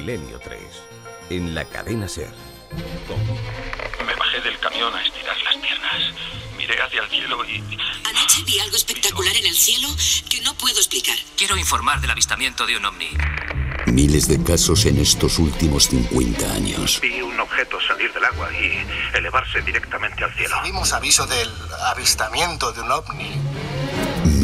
Milenio 3. En la cadena Ser. Me bajé del camión a estirar las piernas. Miré hacia el cielo y... Anoche vi algo espectacular en el cielo que no puedo explicar. Quiero informar del avistamiento de un ovni. Miles de casos en estos últimos 50 años. Vi un objeto salir del agua y elevarse directamente al cielo. Vimos aviso del avistamiento de un ovni.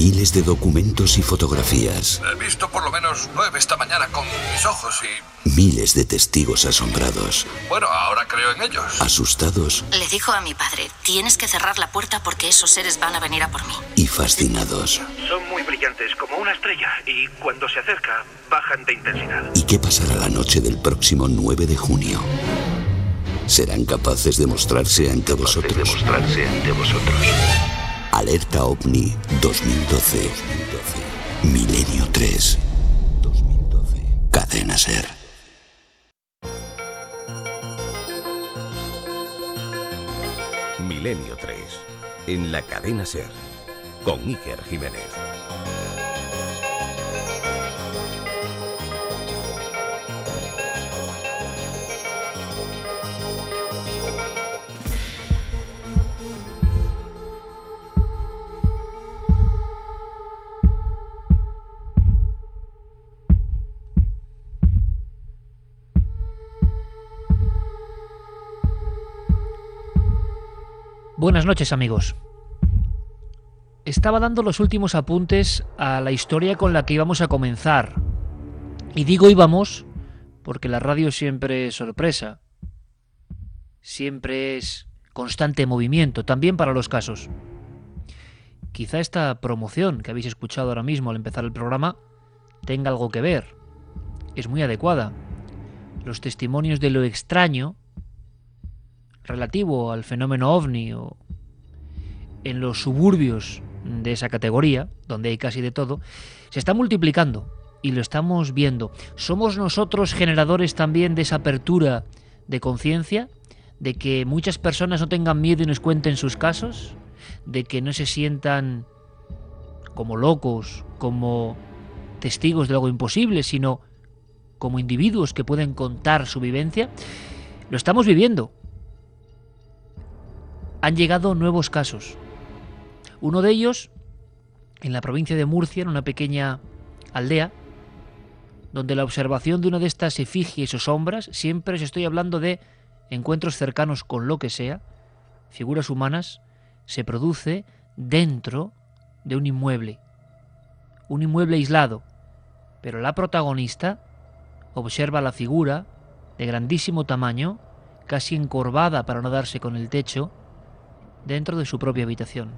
Miles de documentos y fotografías. He visto por lo menos nueve esta mañana con mis ojos y... Miles de testigos asombrados. Bueno, ahora creo en ellos. Asustados. Le dijo a mi padre, tienes que cerrar la puerta porque esos seres van a venir a por mí. Y fascinados. Son muy brillantes, como una estrella, y cuando se acerca, bajan de intensidad. ¿Y qué pasará la noche del próximo 9 de junio? ¿Serán capaces de mostrarse ante vosotros? De mostrarse ante vosotros. Alerta OVNI 2012. Milenio 3. 2012. Cadena Ser. Milenio 3. En la cadena Ser. Con Iker Jiménez. Buenas noches amigos. Estaba dando los últimos apuntes a la historia con la que íbamos a comenzar. Y digo íbamos porque la radio siempre es sorpresa. Siempre es constante movimiento, también para los casos. Quizá esta promoción que habéis escuchado ahora mismo al empezar el programa tenga algo que ver. Es muy adecuada. Los testimonios de lo extraño relativo al fenómeno ovni o en los suburbios de esa categoría, donde hay casi de todo, se está multiplicando y lo estamos viendo. ¿Somos nosotros generadores también de esa apertura de conciencia? ¿De que muchas personas no tengan miedo y nos cuenten sus casos? ¿De que no se sientan como locos, como testigos de algo imposible, sino como individuos que pueden contar su vivencia? Lo estamos viviendo han llegado nuevos casos. Uno de ellos en la provincia de Murcia, en una pequeña aldea, donde la observación de una de estas efigies o sombras, siempre os estoy hablando de encuentros cercanos con lo que sea, figuras humanas, se produce dentro de un inmueble. Un inmueble aislado, pero la protagonista observa la figura de grandísimo tamaño, casi encorvada para no darse con el techo, dentro de su propia habitación.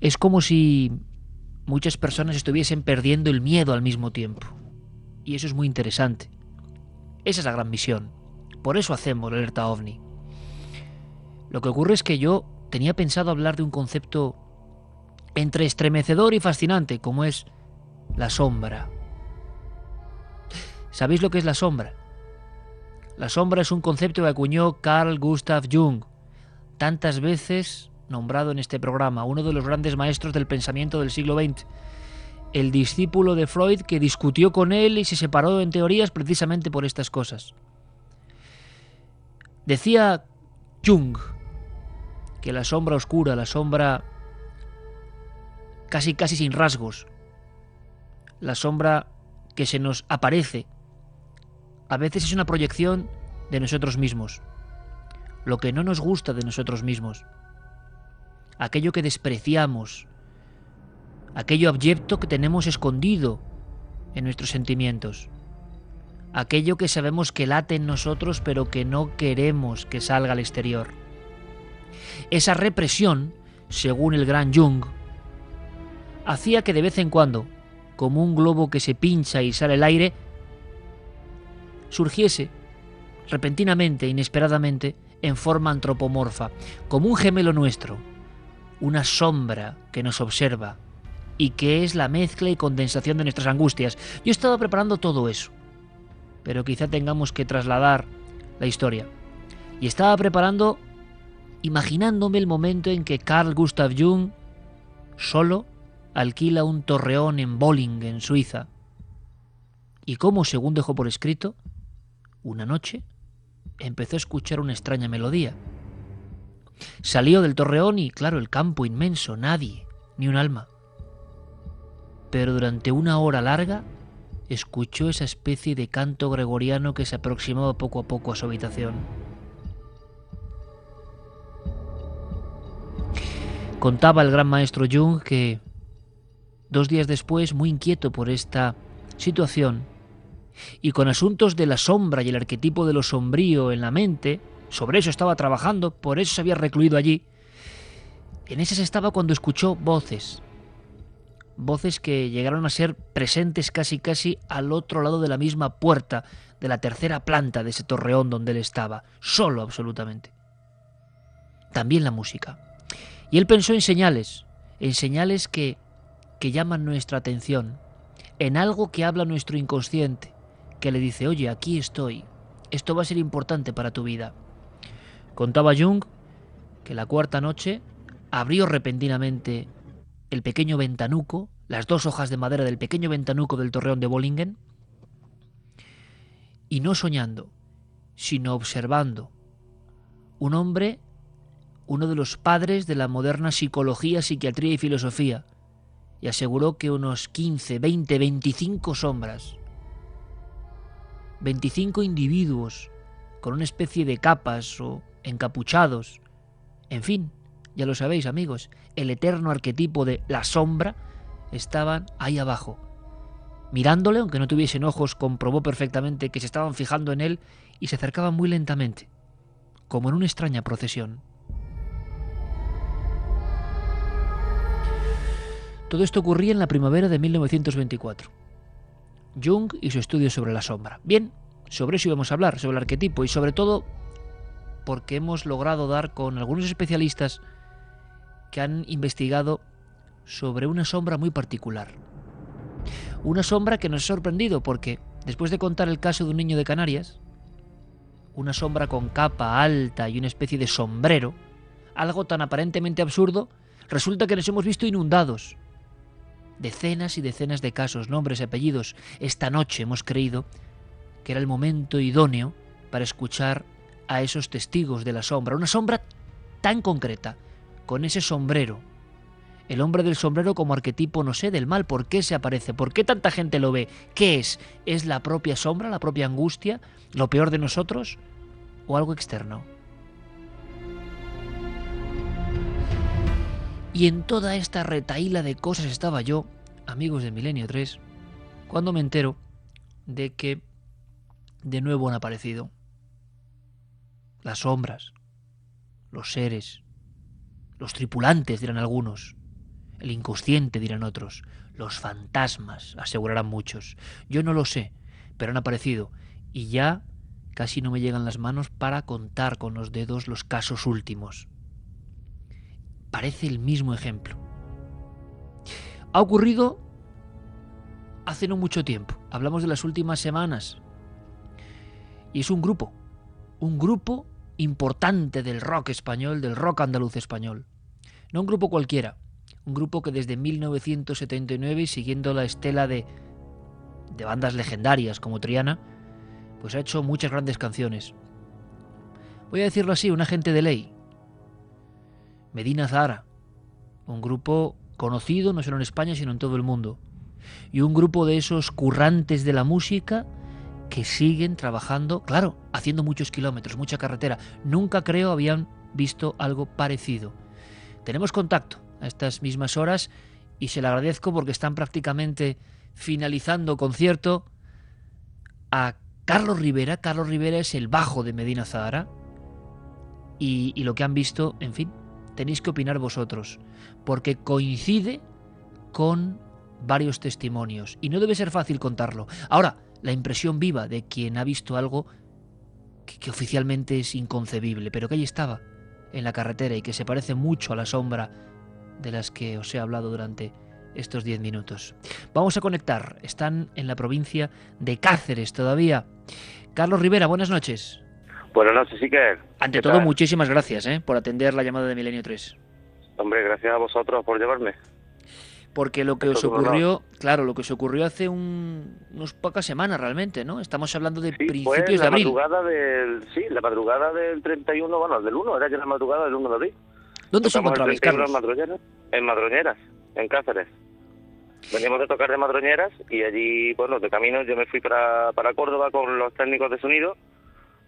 Es como si muchas personas estuviesen perdiendo el miedo al mismo tiempo. Y eso es muy interesante. Esa es la gran misión. Por eso hacemos la alerta ovni. Lo que ocurre es que yo tenía pensado hablar de un concepto entre estremecedor y fascinante, como es la sombra. ¿Sabéis lo que es la sombra? La sombra es un concepto que acuñó Carl Gustav Jung, tantas veces nombrado en este programa, uno de los grandes maestros del pensamiento del siglo XX, el discípulo de Freud que discutió con él y se separó en teorías precisamente por estas cosas. Decía Jung que la sombra oscura, la sombra casi casi sin rasgos, la sombra que se nos aparece a veces es una proyección de nosotros mismos, lo que no nos gusta de nosotros mismos, aquello que despreciamos, aquello abyecto que tenemos escondido en nuestros sentimientos, aquello que sabemos que late en nosotros pero que no queremos que salga al exterior. Esa represión, según el gran Jung, hacía que de vez en cuando, como un globo que se pincha y sale el aire, surgiese repentinamente, inesperadamente, en forma antropomorfa, como un gemelo nuestro, una sombra que nos observa y que es la mezcla y condensación de nuestras angustias. Yo he estado preparando todo eso, pero quizá tengamos que trasladar la historia. Y estaba preparando, imaginándome el momento en que Carl Gustav Jung, solo, alquila un torreón en Bolling, en Suiza. Y cómo, según dejó por escrito, una noche empezó a escuchar una extraña melodía. Salió del torreón y, claro, el campo inmenso, nadie, ni un alma. Pero durante una hora larga escuchó esa especie de canto gregoriano que se aproximaba poco a poco a su habitación. Contaba el gran maestro Jung que dos días después, muy inquieto por esta situación, y con asuntos de la sombra y el arquetipo de lo sombrío en la mente, sobre eso estaba trabajando, por eso se había recluido allí, en esas estaba cuando escuchó voces, voces que llegaron a ser presentes casi casi al otro lado de la misma puerta de la tercera planta de ese torreón donde él estaba, solo absolutamente. También la música. Y él pensó en señales, en señales que, que llaman nuestra atención, en algo que habla nuestro inconsciente, que le dice, oye, aquí estoy, esto va a ser importante para tu vida. Contaba Jung que la cuarta noche abrió repentinamente el pequeño ventanuco, las dos hojas de madera del pequeño ventanuco del torreón de Bollingen, y no soñando, sino observando, un hombre, uno de los padres de la moderna psicología, psiquiatría y filosofía, y aseguró que unos 15, 20, 25 sombras, 25 individuos con una especie de capas o encapuchados, en fin, ya lo sabéis amigos, el eterno arquetipo de la sombra, estaban ahí abajo. Mirándole, aunque no tuviesen ojos, comprobó perfectamente que se estaban fijando en él y se acercaban muy lentamente, como en una extraña procesión. Todo esto ocurría en la primavera de 1924. Jung y su estudio sobre la sombra. Bien, sobre eso íbamos a hablar, sobre el arquetipo y sobre todo porque hemos logrado dar con algunos especialistas que han investigado sobre una sombra muy particular. Una sombra que nos ha sorprendido porque, después de contar el caso de un niño de Canarias, una sombra con capa alta y una especie de sombrero, algo tan aparentemente absurdo, resulta que nos hemos visto inundados. Decenas y decenas de casos, nombres y apellidos. Esta noche hemos creído que era el momento idóneo para escuchar a esos testigos de la sombra. Una sombra tan concreta, con ese sombrero. El hombre del sombrero como arquetipo, no sé, del mal. ¿Por qué se aparece? ¿Por qué tanta gente lo ve? ¿Qué es? ¿Es la propia sombra, la propia angustia, lo peor de nosotros? ¿O algo externo? Y en toda esta retaíla de cosas estaba yo, amigos de Milenio 3, cuando me entero de que de nuevo han aparecido las sombras, los seres, los tripulantes, dirán algunos. El inconsciente, dirán otros. Los fantasmas, asegurarán muchos. Yo no lo sé, pero han aparecido. Y ya casi no me llegan las manos para contar con los dedos los casos últimos. Parece el mismo ejemplo. Ha ocurrido hace no mucho tiempo. Hablamos de las últimas semanas. Y es un grupo. Un grupo importante del rock español, del rock andaluz español. No un grupo cualquiera, un grupo que desde 1979, siguiendo la estela de, de bandas legendarias como Triana, pues ha hecho muchas grandes canciones. Voy a decirlo así, un agente de ley. Medina Zara, un grupo conocido no solo en España, sino en todo el mundo. Y un grupo de esos currantes de la música que siguen trabajando, claro, haciendo muchos kilómetros, mucha carretera. Nunca creo habían visto algo parecido. Tenemos contacto a estas mismas horas y se le agradezco porque están prácticamente finalizando concierto a Carlos Rivera. Carlos Rivera es el bajo de Medina Zahara y, y lo que han visto, en fin, tenéis que opinar vosotros, porque coincide con varios testimonios y no debe ser fácil contarlo. Ahora, la impresión viva de quien ha visto algo que, oficialmente es inconcebible, pero que ahí estaba, en la carretera y que se parece mucho a la sombra de las que os he hablado durante estos diez minutos. Vamos a conectar, están en la provincia de Cáceres todavía. Carlos Rivera, buenas noches. Buenas noches, que Ante todo, muchísimas gracias ¿eh? por atender la llamada de Milenio 3. Hombre, gracias a vosotros por llevarme. Porque lo que os ocurrió, claro, lo que os ocurrió hace un, unos pocas semanas realmente, ¿no? Estamos hablando de Sí, principios de la abril. madrugada del... Sí, la madrugada del 31, bueno, del 1, era ya la madrugada del 1 de abril. ¿Dónde os encontrabais, 31 Carlos? En Madroñeras, en Madroñeras, en Cáceres. Veníamos de tocar de Madroñeras y allí, bueno, de camino yo me fui para, para Córdoba con los técnicos de sonido,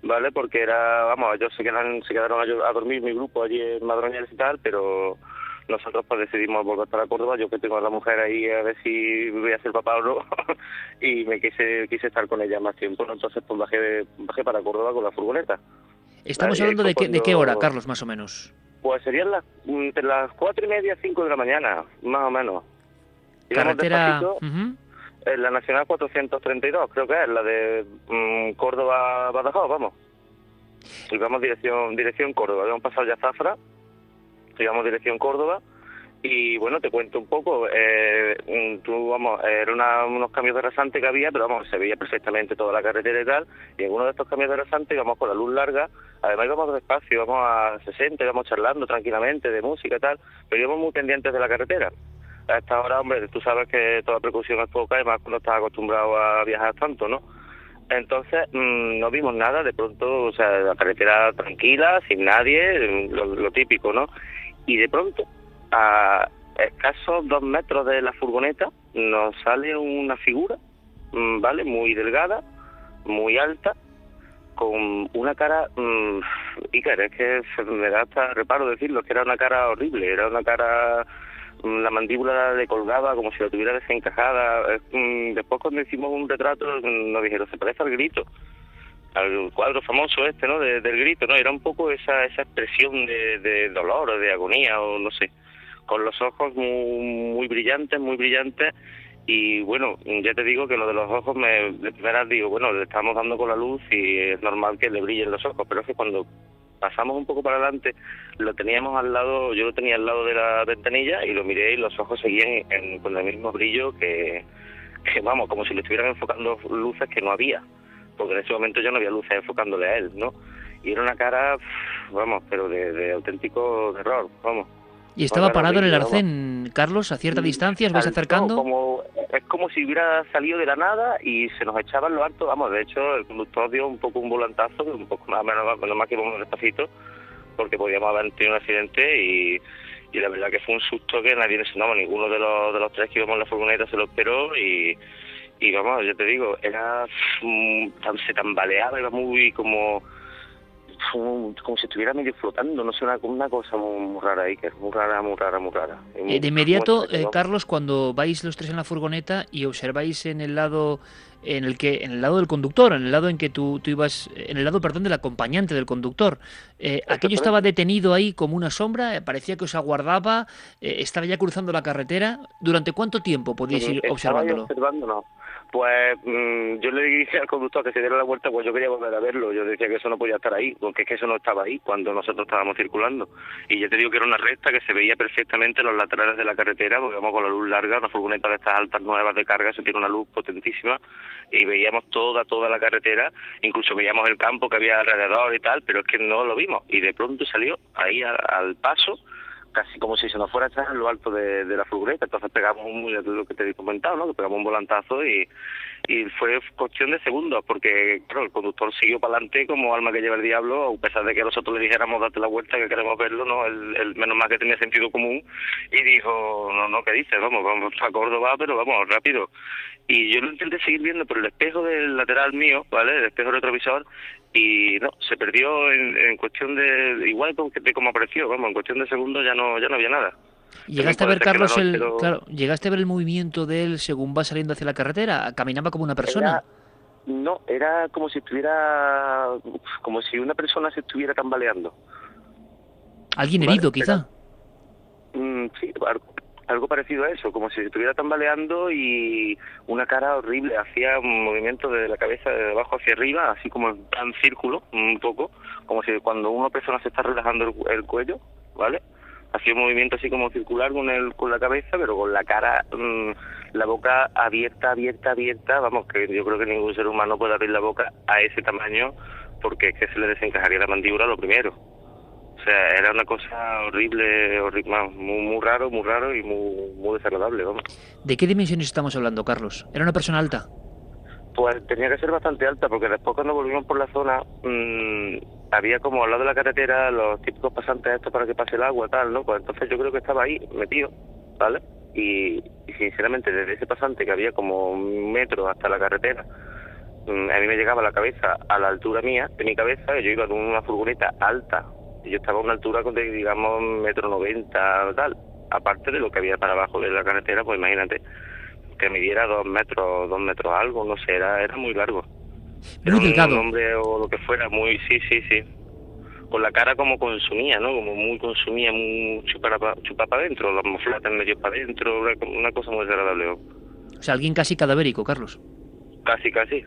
¿vale? Porque era, vamos, ellos se quedaron, se quedaron a, a dormir, mi grupo allí en Madroñeras y tal, pero nosotros pues decidimos volver para Córdoba, yo que tengo a la mujer ahí a ver si voy a ser papá o no, y me quise quise estar con ella más tiempo, ¿no? entonces pues bajé, bajé para Córdoba con la furgoneta. Estamos hablando de qué, de qué hora, Carlos, más o menos. Pues serían las, entre las cuatro y media, cinco de la mañana, más o menos. Carretera... despacito, Ujú. En la Nacional 432, creo que es, la de mm, Córdoba-Badajoz, vamos. Íbamos dirección dirección Córdoba, habíamos pasado ya Zafra, íbamos dirección Córdoba, y bueno, te cuento un poco, eh, mm, tú, vamos, era una- unos cambios de rasante que había, pero vamos, se veía perfectamente toda la carretera y tal, y en uno de estos cambios de rasante íbamos con la luz larga, además íbamos despacio, íbamos a 60, íbamos charlando tranquilamente de música y tal, pero íbamos muy pendientes de la carretera. A esta hora, hombre, tú sabes que toda precaución es poca, y más cuando estás acostumbrado a viajar tanto, ¿no? Entonces mm, no vimos nada, de pronto, o sea, la carretera tranquila, sin nadie, lo, lo típico, ¿no? Y de pronto, a escasos dos metros de la furgoneta, nos sale una figura, mm, ¿vale? Muy delgada, muy alta, con una cara, mm, Iker, es que me da hasta reparo decirlo, que era una cara horrible, era una cara, la mandíbula le colgaba como si la tuviera desencajada. Es, mm, Después cuando hicimos un retrato mm, nos dijeron, se parece al grito, al cuadro famoso este, ¿no? De- del grito, ¿no? Era un poco esa, esa expresión de, de dolor o de agonía o no sé, con los ojos muy, muy brillantes, muy brillantes y bueno, ya te digo que lo de los ojos, me, de primera digo, bueno, le estamos dando con la luz y es normal que le brillen los ojos, pero es que cuando pasamos un poco para adelante, lo teníamos al lado, yo lo tenía al lado de la ventanilla y lo miré y los ojos seguían en- con el mismo brillo que, vamos, como si le estuvieran enfocando luces que no había, porque en ese momento yo no había luces enfocándole a él, ¿no? Y era una cara, vamos, pero de, de auténtico terror, vamos. Y estaba parado en el arcén, Carlos, a cierta distancia, os vais acercando. Como, es como si hubiera salido de la nada y se nos echaba en lo alto. Vamos, de hecho, el conductor dio un poco un volantazo, un poco más, menos, menos más que íbamos despacito, porque podíamos haber tenido un accidente y, y la verdad que fue un susto que nadie, no, ninguno de los, de los tres que íbamos en la furgoneta se lo esperó y, y vamos, yo te digo, era mm, se tambaleaba, era muy como como, como si estuviera medio flotando, no sé, una, una cosa muy, muy rara ahí, que es muy rara, muy rara, muy rara. Muy- Eh, de inmediato, eh. Carlos, cuando vais los tres en la furgoneta y observáis en el lado en el que en el lado del conductor, en el lado en que tú, tú ibas, en el lado, perdón, del acompañante del conductor, eh, aquello estaba detenido ahí como una sombra, eh, parecía que os aguardaba, eh, estaba ya cruzando la carretera. ¿Durante cuánto tiempo podíais ir observándolo? observándolo. Pues mm, yo le dije al conductor que se diera la vuelta, pues yo quería volver a verlo. Yo decía que eso no podía estar ahí, porque es que eso no estaba ahí cuando nosotros estábamos circulando. Y yo te digo que era una recta que se veía perfectamente los laterales de la carretera, porque vamos con la luz larga, una furgoneta de estas altas nuevas de carga, eso tiene una luz potentísima, y veíamos toda, toda la carretera, incluso veíamos el campo que había alrededor y tal, pero es que no lo vimos. Y de pronto salió ahí al, al paso, casi como si se nos fuera a echar en lo alto de, la furgoneta. Entonces pegamos un, lo que te he comentado, ¿no? Pegamos un volantazo y, y fue cuestión de segundos, porque claro, el conductor siguió para adelante como alma que lleva el diablo, a pesar de que nosotros le dijéramos date la vuelta, que queremos verlo, ¿no? El, el- menos mal que tenía sentido común y dijo, no, no, ¿qué dices? Vamos, vamos a Córdoba, pero vamos, rápido. Y yo lo intenté seguir viendo por el espejo del lateral mío, ¿vale? El espejo retrovisor, y no, se perdió en, en cuestión de, igual de como apareció, vamos, en cuestión de segundos ya no, ya no había nada. ¿Llegaste a ver, Carlos, el, claro, llegaste a ver el movimiento de él según va saliendo hacia la carretera? ¿Caminaba como una persona? Era- no, era como si estuviera, como si una persona se estuviera tambaleando. ¿Alguien Vale, herido, quizá? Mm, sí, algo, parecido a eso, como si se estuviera tambaleando y una cara horrible, hacía un movimiento de la cabeza de abajo hacia arriba, así como en círculo, un poco, como si cuando una persona se está relajando el, el cuello, ¿vale? Hacía un movimiento así como circular con el con la cabeza, pero con la cara, mm, la boca abierta, abierta, abierta, vamos, que yo creo que ningún ser humano puede abrir la boca a ese tamaño porque es que se le desencajaría la mandíbula lo primero. O sea, era una cosa horrible, horrible muy, muy raro, muy raro y muy, muy desagradable, vamos. ¿De qué dimensiones estamos hablando, Carlos? ¿Era una persona alta? Pues tenía que ser bastante alta, porque después cuando volvimos por la zona, mm, había como al lado de la carretera los típicos pasantes estos para que pase el agua, tal, ¿no? Pues entonces yo creo que estaba ahí, metido, ¿vale? Y, y sinceramente, desde ese pasante que había como un metro hasta la carretera, mm, a mí me llegaba la cabeza a la altura mía, de mi cabeza, y yo iba con una furgoneta alta, yo estaba a una altura de, digamos, metro noventa, tal. Aparte de lo que había para abajo de la carretera, pues imagínate, que midiera dos metros, dos metros algo, no sé, era, era muy largo. Era Muy delgado. Un hombre o lo que fuera, muy, sí, sí, sí. Con la cara como consumía, ¿no? Como muy consumía, muy chupar para chupar para adentro, los moflates medio para adentro, una, una cosa muy desagradable. O sea, alguien casi cadavérico, Carlos. Casi, casi.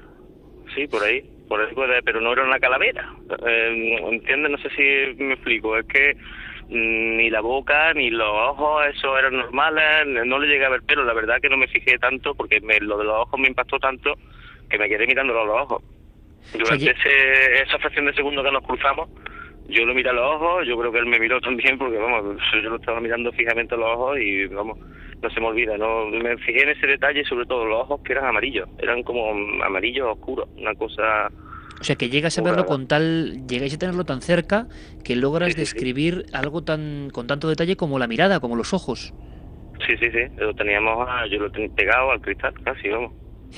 Sí, por ahí. Por puede, pero no era una calavera. Eh, ¿Entiendes? No sé si me explico. Es que mm, ni la boca ni los ojos, eso eran normales. No le llegué a ver pelo. La verdad que no me fijé tanto porque me- lo de los ojos me impactó tanto que me quedé mirándolo a los ojos. Durante ese, esa fracción de segundo que nos cruzamos, yo lo miré a los ojos, yo creo que él me miró también porque, vamos, yo lo estaba mirando fijamente a los ojos y, vamos, no se me olvida, no me fijé en ese detalle, sobre todo los ojos que eran amarillos, eran como amarillos oscuros, una cosa... O sea, que llegas a verlo con tal, llegáis a tenerlo tan cerca que logras Sí, sí, sí. describir algo tan con tanto detalle como la mirada, como los ojos. Sí, sí, sí, lo teníamos, yo lo tenía pegado al cristal, casi, vamos.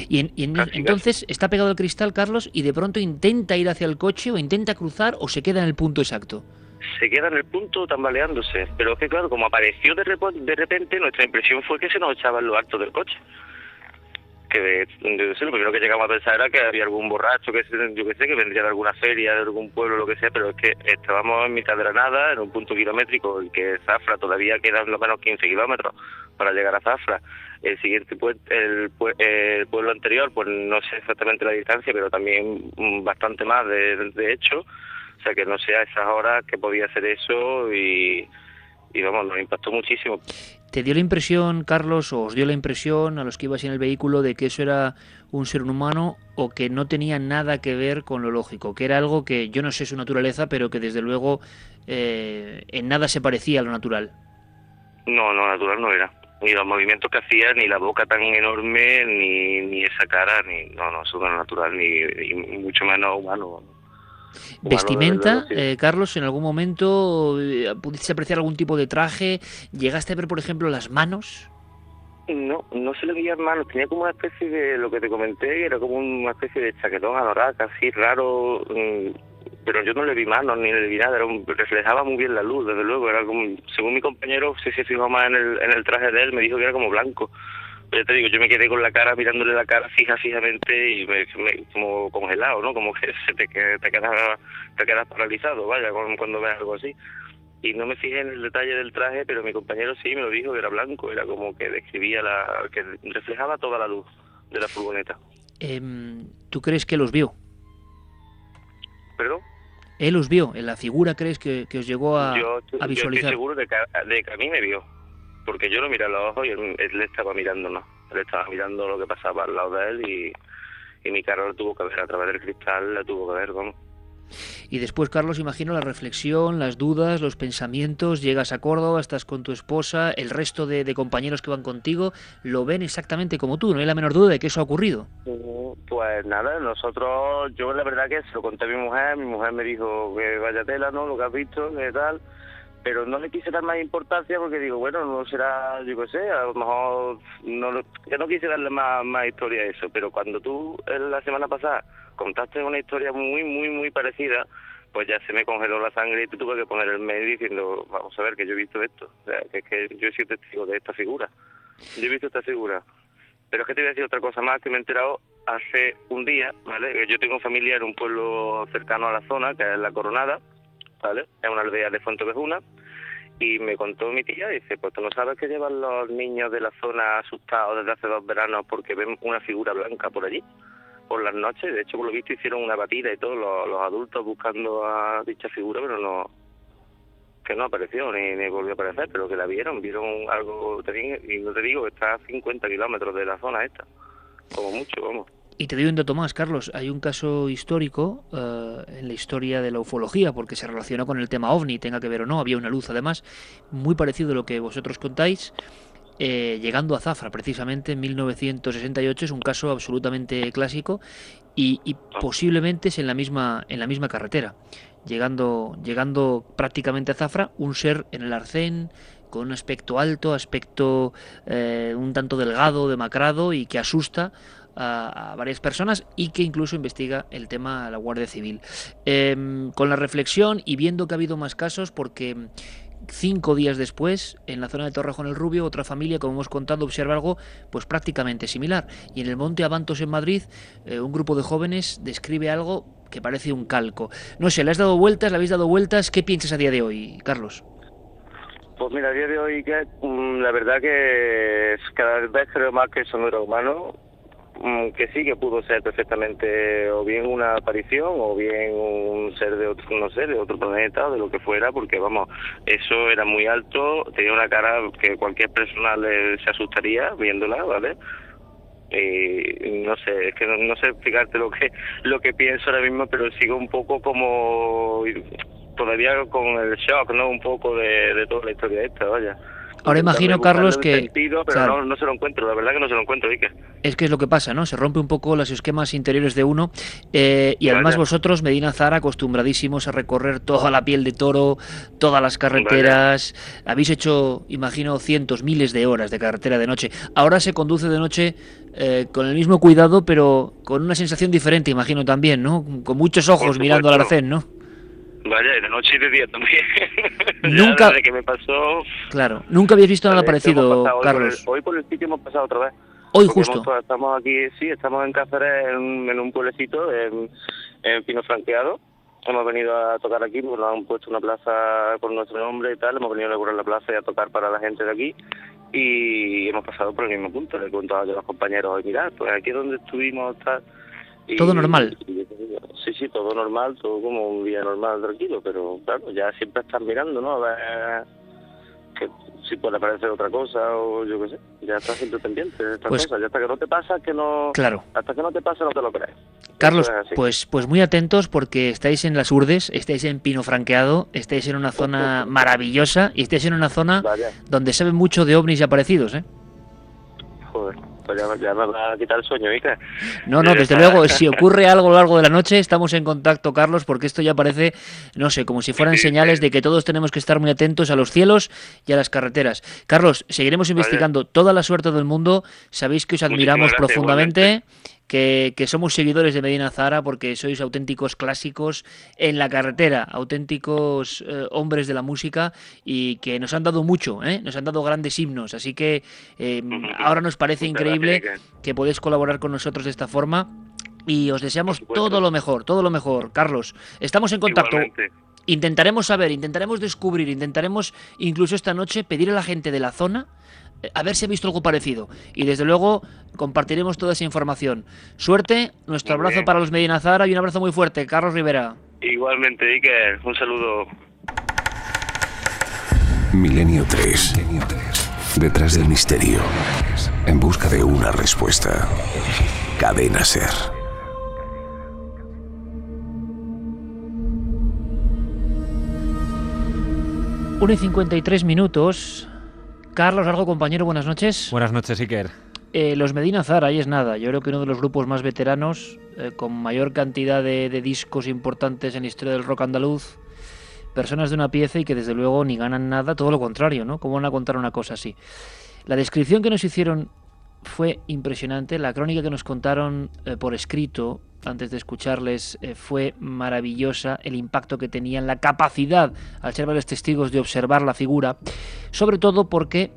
Y, en- y en- Casi, entonces está pegado al cristal, Carlos, y de pronto intenta ir hacia el coche o intenta cruzar o se queda en el punto exacto. se queda en el punto tambaleándose. Pero es que, claro, como apareció de, de repente, nuestra impresión fue que se nos echaba en lo alto del coche. Que de, de- lo primero que llegamos a pensar era que había algún borracho, que yo que sé, que vendría de alguna feria, de algún pueblo, lo que sea, pero es que estábamos en mitad de la nada, en un punto kilométrico, y que Zafra todavía quedan lo menos 15 kilómetros para llegar a Zafra. El siguiente pue- el, pue- el pueblo anterior, pues no sé exactamente la distancia, pero también mm, bastante más, de, de hecho. O sea, que no sé a esas horas que podía hacer eso y, y vamos, nos impactó muchísimo. ¿Te dio la impresión, Carlos, o os dio la impresión a los que ibas en el vehículo de que eso era un ser humano o que no tenía nada que ver con lo lógico? Que era algo que yo no sé su naturaleza, pero que desde luego eh, en nada se parecía a lo natural. No, no, natural no era. Ni los movimientos que hacía, ni la boca tan enorme, ni, ni esa cara, ni no, no, eso no era natural, ni, ni mucho menos humano. Vestimenta, eh, Carlos, en algún momento eh, pudiste apreciar algún tipo de traje, llegaste a ver, por ejemplo, las manos. No, no se le veía manos, tenía como una especie de, lo que te comenté, era como una especie de chaquetón anorak, así raro, mm, pero yo no le vi manos ni le vi nada, era un- reflejaba muy bien la luz, desde luego, era como, según mi compañero, si se fijó más en el, en el traje de él, me dijo que era como blanco. Pero ya te digo, yo me quedé con la cara, mirándole la cara fija, fijamente, y me, me- como congelado, ¿no? Como que se te, te quedas, te quedas paralizado, vaya, cuando, cuando ves algo así y no me fijé en el detalle del traje, pero mi compañero sí me lo dijo que era blanco, era como que describía la, que reflejaba toda la luz de la furgoneta. Em, ¿Tú crees que los vio? ¿Perdón? ¿Él los vio? ¿En la figura crees que, que os llegó a, yo, a yo estoy visualizar? seguro de que, de que a mí me vio, porque yo lo miré a los ojos y él, él le estaba mirándonos, él estaba mirando lo que pasaba al lado de él y, y mi cara lo tuvo que ver a través del cristal, la tuvo que ver, vamos. Y después, Carlos, imagino la reflexión, las dudas, los pensamientos, llegas a Córdoba, estás con tu esposa, el resto de, compañeros que van contigo lo ven exactamente como tú, no hay la menor duda de que eso ha ocurrido. Pues nada, nosotros, yo la verdad que se lo conté a mi mujer, mi mujer me dijo que vaya tela, ¿no? Lo que has visto, que tal, pero no le quise dar más importancia porque digo, bueno, no será, yo qué sé, a lo mejor, no, yo no quise darle más, más historia a eso, pero cuando tú eh, la semana pasada contaste una historia muy, muy, muy parecida, pues ya se me congeló la sangre y te tuve que poner el medio diciendo, vamos a ver que yo he visto esto, o que que yo he sido testigo de esta figura, yo he visto esta figura. Pero es que te voy a decir otra cosa más que me he enterado hace un día, ¿vale? Que Yo tengo familia en un pueblo cercano a la zona, que es La Coronada, Es una aldea de Fuentevejuna. Y me contó mi tía, dice, pues tú no sabes que llevan los niños de la zona asustados desde hace dos veranos porque ven una figura blanca por allí, por las noches. De hecho, por lo visto hicieron una batida y todos los, adultos buscando a dicha figura, pero no que no apareció ni, volvió a aparecer, pero que la vieron, vieron algo, y no te digo, está a 50 kilómetros de la zona esta, como mucho, vamos. Y te doy un dato más, Carlos. Hay un caso histórico eh, en la historia de la ufología, porque se relacionó con el tema ovni, tenga que ver o no, había una luz además, muy parecido a lo que vosotros contáis, eh, llegando a Zafra precisamente en 1968, es un caso absolutamente clásico y, y posiblemente es en la misma, en la misma carretera. Llegando, llegando prácticamente a Zafra, un ser en el arcén, con un aspecto alto, aspecto eh, un tanto delgado, demacrado y que asusta a, varias personas y que incluso investiga el tema a la Guardia Civil. Em, con la reflexión y viendo que ha habido más casos, porque cinco días después, en la zona de Torrejón el Rubio, otra familia, como hemos contado, observa algo pues prácticamente similar. Y en el Monte Avantos en Madrid, eh, un grupo de jóvenes describe algo que parece un calco. No sé, ¿le has dado vueltas? ¿Le habéis dado vueltas? ¿Qué piensas a día de hoy, Carlos? Pues mira, a día de hoy, mm, la verdad que cada vez creo más que eso no era humano, que sí que pudo ser perfectamente o bien una aparición o bien un ser de otro, no sé, de otro planeta o de lo que fuera, porque vamos, eso era muy alto, tenía una cara que cualquier persona le, se asustaría viéndola, ¿vale? y no sé, es que no, no sé explicarte lo que lo que pienso ahora mismo, pero sigo un poco como todavía con el shock, ¿no? Un poco de, de toda la historia esta, vaya. Ahora imagino, Carlos, que... un sentido, pero claro. no, no se lo encuentro, la verdad que no se lo encuentro, Iker. Es que es lo que pasa, ¿no? Se rompe un poco los esquemas interiores de uno eh, y además vosotros, Medina Zara, acostumbradísimos a recorrer toda la piel de toro, todas las carreteras, habéis hecho, imagino, cientos, miles de horas de carretera de noche. Ahora se conduce de noche eh, con el mismo cuidado, pero con una sensación diferente, imagino también, ¿no? Con muchos ojos mirando al arcén, ¿no? Vaya, y de noche y de día también. Nunca- Desde que me pasó... Claro, nunca habíais visto nada Vale, parecido, pasado hoy por el- Carlos. Hoy por el sitio hemos pasado otra vez. Hoy Porque justo. hemos- estamos aquí, sí, estamos en Cáceres, en, en un pueblecito, en, en Pino Franqueado. Hemos venido a tocar aquí, nos han puesto una plaza con nuestro nombre y tal. Hemos venido a inaugurar la plaza y a tocar para la gente de aquí. Y hemos pasado por el mismo punto. Le he contado a los compañeros, "Oye, mirad, pues aquí es donde estuvimos, tal. Y- Todo normal. y- sí, sí, todo normal, todo como un día normal, tranquilo. Pero claro, ya siempre estás mirando, ¿no? A ver que si puede aparecer otra cosa o yo qué sé. Ya estás siempre pendiente de estas Pues- cosas. Y hasta que no te pasa, que no... Claro. Hasta que no te pasa, no te lo crees. Carlos, es pues, pues muy atentos porque estáis en las Urdes, estáis en Pino Franqueado, estáis en una zona maravillosa y estáis en una zona Vaya, donde saben mucho de ovnis y aparecidos, ¿eh? joder. Pues ya, ya me va a quitar el sueño, ¿viste? No, no, desde luego, si ocurre algo a lo largo de la noche, estamos en contacto, Carlos, porque esto ya parece, no sé, como si fueran Sí, señales sí. de que todos tenemos que estar muy atentos a los cielos y a las carreteras. Carlos, seguiremos investigando toda la suerte del mundo. Sabéis que os Muchísimas admiramos gracias, profundamente. Que, que somos seguidores de Medina Zara porque sois auténticos clásicos en la carretera, auténticos eh, hombres de la música y que nos han dado mucho, ¿eh? nos han dado grandes himnos. Así que eh, ahora nos parece increíble que podéis colaborar con nosotros de esta forma y os deseamos todo lo mejor, todo lo mejor. Carlos, estamos en contacto. Igualmente. Intentaremos saber, intentaremos descubrir, intentaremos incluso esta noche pedir a la gente de la zona eh, a ver si ha visto algo parecido. Y desde luego compartiremos toda esa información. Suerte, nuestro Muy abrazo bien. para los Medina Zara y un abrazo muy fuerte. Carlos Rivera. Igualmente, Iker. Un saludo. Milenio 3. Detrás del misterio. En busca de una respuesta. Cadena Ser. Uno y 53 minutos. Carlos Largo, compañero, buenas noches. Buenas noches, Iker. Eh, los Medina Zara, ahí es nada. Yo creo que uno de los grupos más veteranos, eh, con mayor cantidad de, de discos importantes en la historia del rock andaluz. Personas de una pieza y que desde luego ni ganan nada, todo lo contrario, ¿no? ¿Cómo van a contar una cosa así? La descripción que nos hicieron fue impresionante. La crónica que nos contaron eh, por escrito antes de escucharles eh, fue maravillosa. El impacto que tenían, la capacidad, al ser varios testigos, de observar la figura. Sobre todo porque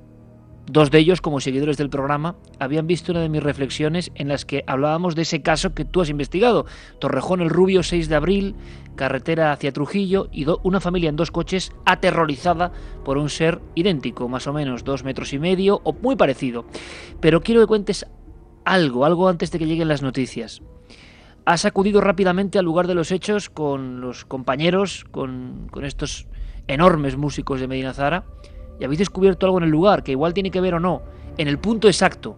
Dos de ellos, como seguidores del programa, habían visto una de mis reflexiones en las que hablábamos de ese caso que tú has investigado. Torrejón el Rubio, 6 de abril, carretera hacia Trujillo y una familia en dos coches aterrorizada por un ser idéntico, más o menos dos metros y medio o muy parecido. Pero quiero que cuentes algo, algo antes de que lleguen las noticias. Has acudido rápidamente al lugar de los hechos con los compañeros, con, con estos enormes músicos de Medina Zara y habéis descubierto algo en el lugar que igual tiene que ver o no, en el punto exacto.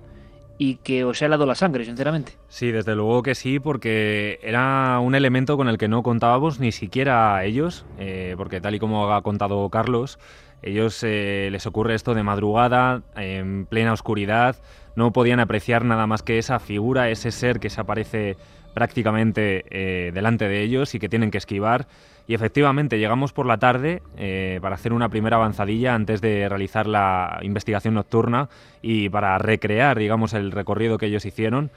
y que os ha helado la sangre, sinceramente. Sí, desde luego que sí, porque era un elemento con el que no contábamos ni siquiera ellos, eh, porque tal y como ha contado Carlos, ellos eh, les ocurre esto de madrugada, en plena oscuridad, no podían apreciar nada más que esa figura, ese ser que se aparece prácticamente eh, delante de ellos y que tienen que esquivar. Y efectivamente llegamos por la tarde eh, para hacer una primera avanzadilla antes de realizar la investigación nocturna y para recrear, digamos, el recorrido que ellos hicieron.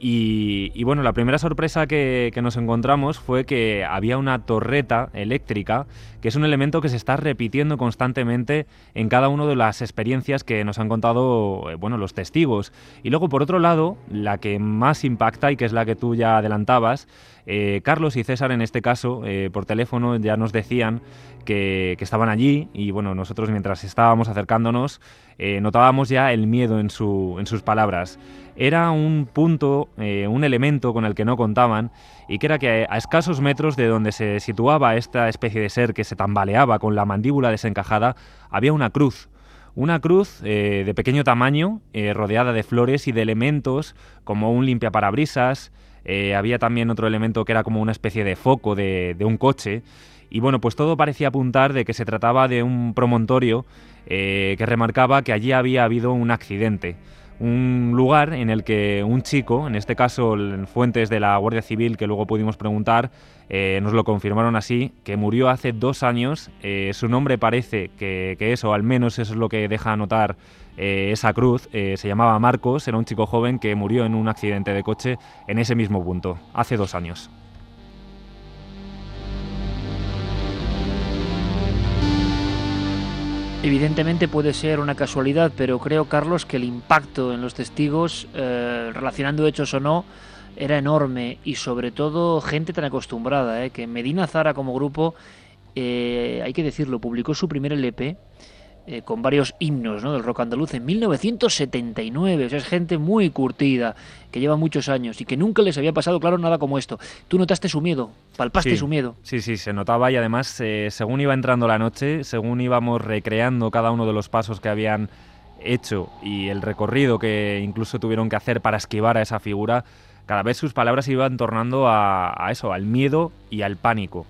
Y, bueno, la primera sorpresa que, nos encontramos fue que había una torreta eléctrica, que es un elemento que se está repitiendo constantemente en cada una de las experiencias que nos han contado eh, bueno, los testigos. Y luego, por otro lado, la que más impacta y que es la que tú ya adelantabas, eh, Carlos y César en este caso, eh, por teléfono, ya nos decían que, estaban allí y bueno, nosotros mientras estábamos acercándonos notábamos ya el miedo en, su, en sus palabras era un punto, eh, un elemento con el que no contaban y que era que a escasos metros de donde se situaba esta especie de ser que se tambaleaba con la mandíbula desencajada, había una cruz. Una cruz eh, de pequeño tamaño, eh, rodeada de flores y de elementos como un limpiaparabrisas. había también otro elemento que era como una especie de foco de, de un coche. Y bueno, pues todo parecía apuntar de que se trataba de un promontorio que remarcaba que allí había habido un accidente un lugar en el que un chico, en este caso en fuentes de la Guardia Civil que luego pudimos preguntar, eh, nos lo confirmaron así, que murió hace dos años. Eh, su nombre parece que, eso, al menos eso es lo que deja notar eh, esa cruz. se llamaba Marcos, era un chico joven que murió en un accidente de coche en ese mismo punto, hace dos años. Evidentemente puede ser una casualidad, pero creo, Carlos, que el impacto en los testigos, eh, relacionando hechos o no, era enorme y sobre todo gente tan acostumbrada, eh, que Medina Zara como grupo, eh, hay que decirlo, publicó su primer LP eh, con varios himnos ¿no? del rock andaluz en 1979. O sea, es gente muy curtida, que lleva muchos años y que nunca les había pasado, claro, nada como esto. Tú notaste su miedo, palpaste su miedo. Sí, sí, se notaba y además, eh, según iba entrando la noche, según íbamos recreando cada uno de los pasos que habían hecho y el recorrido que incluso tuvieron que hacer para esquivar a esa figura, cada vez sus palabras iban tornando a eso, al miedo y al pánico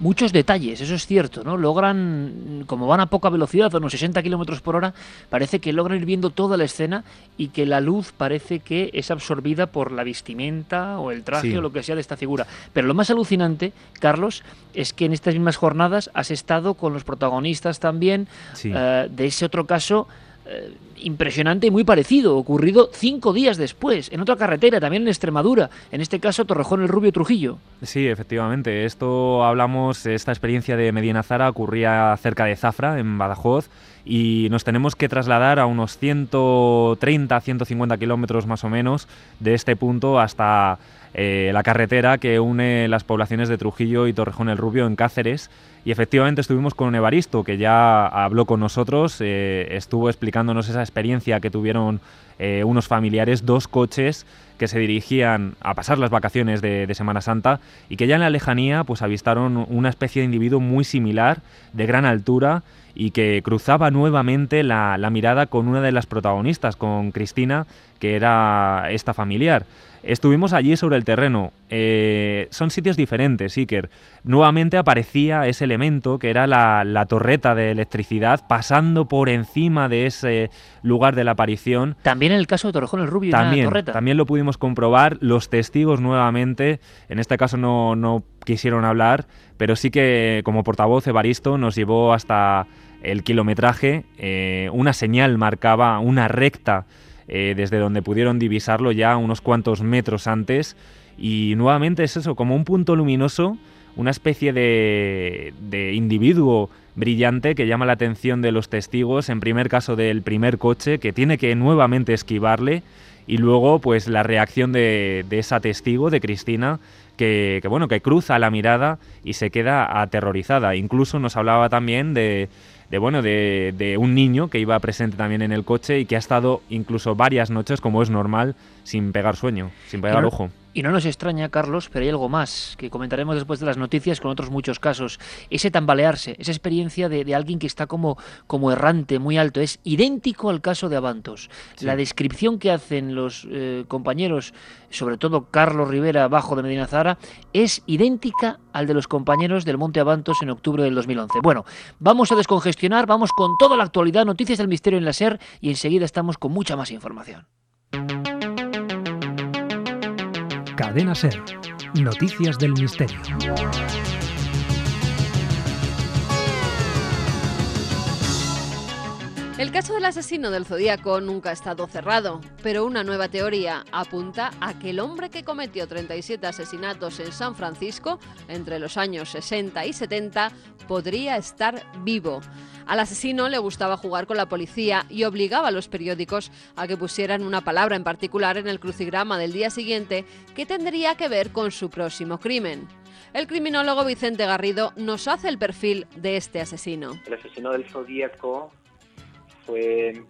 muchos detalles, eso es cierto, ¿no? Logran, como van a poca velocidad, a unos 60 kilómetros por hora, parece que logran ir viendo toda la escena y que la luz parece que es absorbida por la vestimenta o el traje o lo que sea de esta figura. Pero lo más alucinante, Carlos, es que en estas mismas jornadas has estado con los protagonistas también eh, de ese otro caso eh, impresionante y muy parecido, ocurrido cinco días después, en otra carretera, también en Extremadura, en este caso Torrejón el Rubio Trujillo. Sí, efectivamente, esto hablamos, esta experiencia de Medina Zara ocurría cerca de Zafra, en Badajoz, y nos tenemos que trasladar a unos 130, 150 kilómetros más o menos de este punto hasta eh, la carretera que une las poblaciones de Trujillo y Torrejón el Rubio en Cáceres. Y efectivamente estuvimos con Evaristo, que ya habló con nosotros, eh, estuvo explicándonos esa experiencia que tuvieron eh, unos familiares, dos coches que se dirigían a pasar las vacaciones de, Semana Santa y que ya en la lejanía pues avistaron una especie de individuo muy similar, de gran altura y que cruzaba nuevamente la mirada con una de las protagonistas, con Cristina, que era esta familiar. Estuvimos allí sobre el terreno. Eh, son sitios diferentes, Iker. Nuevamente aparecía ese elemento que era la, torreta de electricidad pasando por encima de ese lugar de la aparición. También en el caso de Torrejón el Rubio también, torreta. También lo pudimos comprobar. Los testigos nuevamente, en este caso no, quisieron hablar, pero sí que como portavoz Evaristo nos llevó hasta el kilometraje. Eh, una señal marcaba una recta eh, desde donde pudieron divisarlo ya unos cuantos metros antes. Y nuevamente es eso, como un punto luminoso, una especie de, de individuo brillante que llama la atención de los testigos, en primer caso del primer coche, que tiene que nuevamente esquivarle, y luego pues la reacción de, esa testigo, de Cristina, que, que, bueno, que cruza la mirada y se queda aterrorizada. Incluso nos hablaba también de, de bueno de, de, un niño que iba presente también en el coche y que ha estado incluso varias noches como es normal sin pegar sueño sin pegar ojo Y no nos extraña, Carlos, pero hay algo más que comentaremos después de las noticias con otros muchos casos. Ese tambalearse, esa experiencia de, alguien que está como, como errante, muy alto, es idéntico al caso de Avantos. La descripción que hacen los eh, compañeros, sobre todo Carlos Rivera, bajo de Medina Zara, es idéntica al de los compañeros del Monte Avantos en octubre del 2011. Bueno, vamos a descongestionar, vamos con toda la actualidad, noticias del misterio en la SER y enseguida estamos con mucha más información. Cadena Ser. Noticias del Misterio. El caso del asesino del Zodíaco nunca ha estado cerrado, pero una nueva teoría apunta a que el hombre que cometió 37 asesinatos en San Francisco entre los años 60 y 70 podría estar vivo. Al asesino le gustaba jugar con la policía y obligaba a los periódicos a que pusieran una palabra en particular en el crucigrama del día siguiente que tendría que ver con su próximo crimen. El criminólogo Vicente Garrido nos hace el perfil de este asesino. El asesino del Zodíaco fue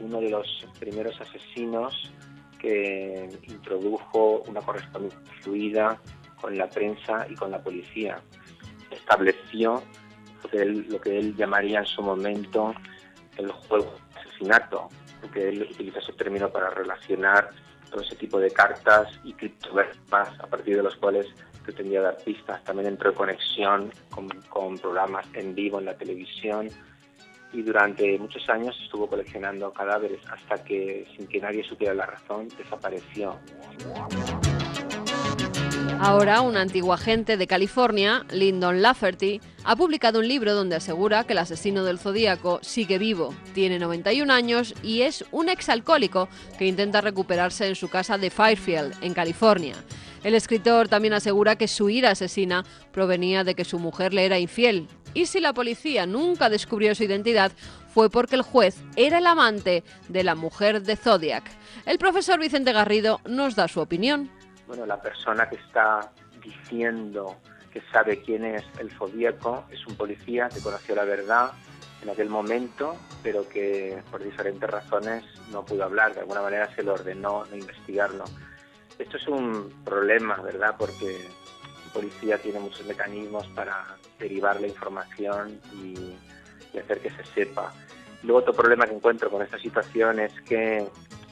uno de los primeros asesinos que introdujo una correspondencia fluida con la prensa y con la policía. Estableció lo que él, llamaría en su momento el juego asesinato, porque él utiliza ese término para relacionar todo ese tipo de cartas y criptogramas a partir de los cuales pretendía dar pistas. También entró en conexión con, con programas en vivo en la televisión, y durante muchos años estuvo coleccionando cadáveres hasta que, sin que nadie supiera la razón, desapareció. Ahora, un antiguo agente de California, Lyndon Lafferty, ha publicado un libro donde asegura que el asesino del Zodíaco sigue vivo, tiene 91 años y es un exalcohólico que intenta recuperarse en su casa de Firefield, en California. El escritor también asegura que su ira asesina provenía de que su mujer le era infiel y si la policía nunca descubrió su identidad fue porque el juez era el amante de la mujer de Zodiac. El profesor Vicente Garrido nos da su opinión. Bueno, la persona que está diciendo que sabe quién es el Zodíaco es un policía que conoció la verdad en aquel momento, pero que por diferentes razones no pudo hablar. De alguna manera se le ordenó no investigarlo. Esto es un problema, ¿verdad? Porque policía tiene muchos mecanismos para derivar la información y, hacer que se sepa. Luego otro problema que encuentro con esta situación es que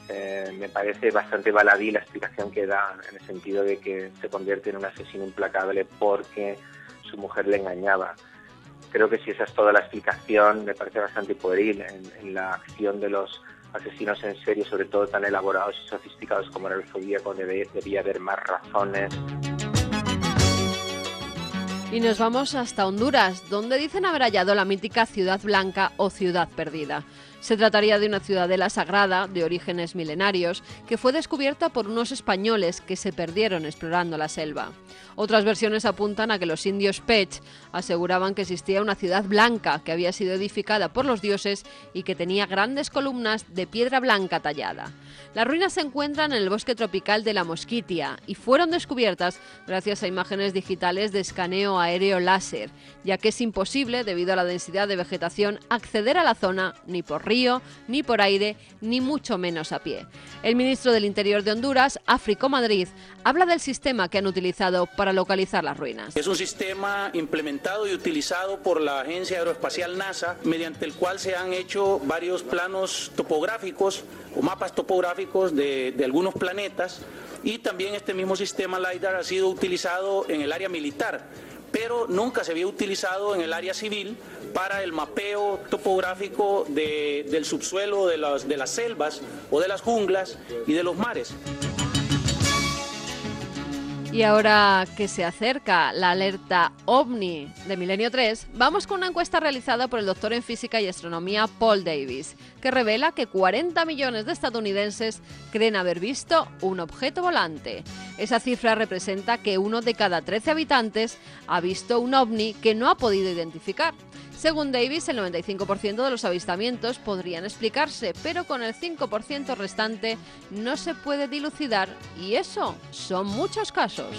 eh, me parece bastante baladí la explicación que da en el sentido de que se convierte en un asesino implacable porque su mujer le engañaba. Creo que si esa es toda la explicación, me parece bastante pueril en, la acción de los asesinos en serie, sobre todo tan elaborados y sofisticados como era el Zodíaco, debía haber más razones. Y nos vamos hasta Honduras, donde dicen haber hallado la mítica Ciudad Blanca o Ciudad Perdida. Se trataría de una ciudadela sagrada de orígenes milenarios que fue descubierta por unos españoles que se perdieron explorando la selva. Otras versiones apuntan a que los indios Pech aseguraban que existía una ciudad blanca que había sido edificada por los dioses y que tenía grandes columnas de piedra blanca tallada. Las ruinas se encuentran en el bosque tropical de la Mosquitia y fueron descubiertas gracias a imágenes digitales de escaneo aéreo láser, ya que es imposible, debido a la densidad de vegetación, acceder a la zona ni por ni por aire, ni mucho menos a pie. El ministro del Interior de Honduras, Áfrico Madrid, habla del sistema que han utilizado para localizar las ruinas. Es un sistema implementado y utilizado por la Agencia Aeroespacial NASA, mediante el cual se han hecho varios planos topográficos o mapas topográficos de algunos planetas y también este mismo sistema LIDAR ha sido utilizado en el área militar pero nunca se había utilizado en el área civil para el mapeo topográfico del subsuelo de las, selvas o de las junglas y de los mares. Y ahora que se acerca la alerta OVNI de Milenio 3, vamos con una encuesta realizada por el doctor en física y astronomía Paul Davis, que revela que 40 millones de estadounidenses creen haber visto un objeto volante. Esa cifra representa que uno de cada 13 habitantes ha visto un ovni que no ha podido identificar. Según Davis, el 95% de los avistamientos podrían explicarse, pero con el 5% restante no se puede dilucidar y eso son muchos casos.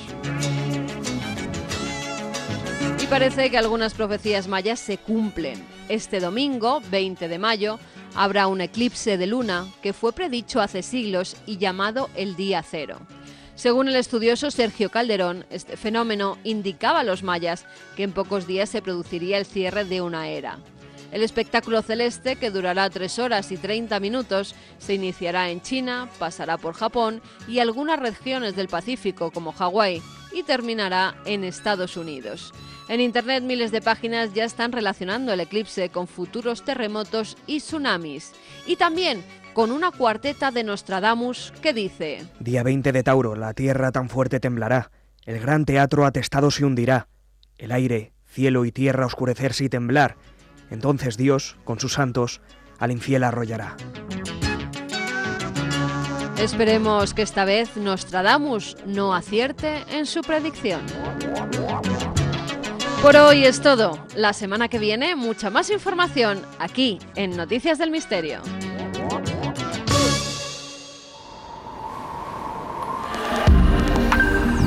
Y parece que algunas profecías mayas se cumplen. Este domingo, 20 de mayo, habrá un eclipse de luna que fue predicho hace siglos y llamado el día cero. Según el estudioso Sergio Calderón, este fenómeno indicaba a los mayas que en pocos días se produciría el cierre de una era. El espectáculo celeste, que durará 3 horas y 30 minutos, se iniciará en China, pasará por Japón y algunas regiones del Pacífico como Hawái y terminará en Estados Unidos. En Internet miles de páginas ya están relacionando el eclipse con futuros terremotos y tsunamis. Y también con una cuarteta de Nostradamus que dice... Día 20 de Tauro, la tierra tan fuerte temblará, el gran teatro atestado se hundirá, el aire, cielo y tierra oscurecerse y temblar, entonces Dios, con sus santos, al infiel arrollará. Esperemos que esta vez Nostradamus no acierte en su predicción. Por hoy es todo. La semana que viene, mucha más información aquí en Noticias del Misterio.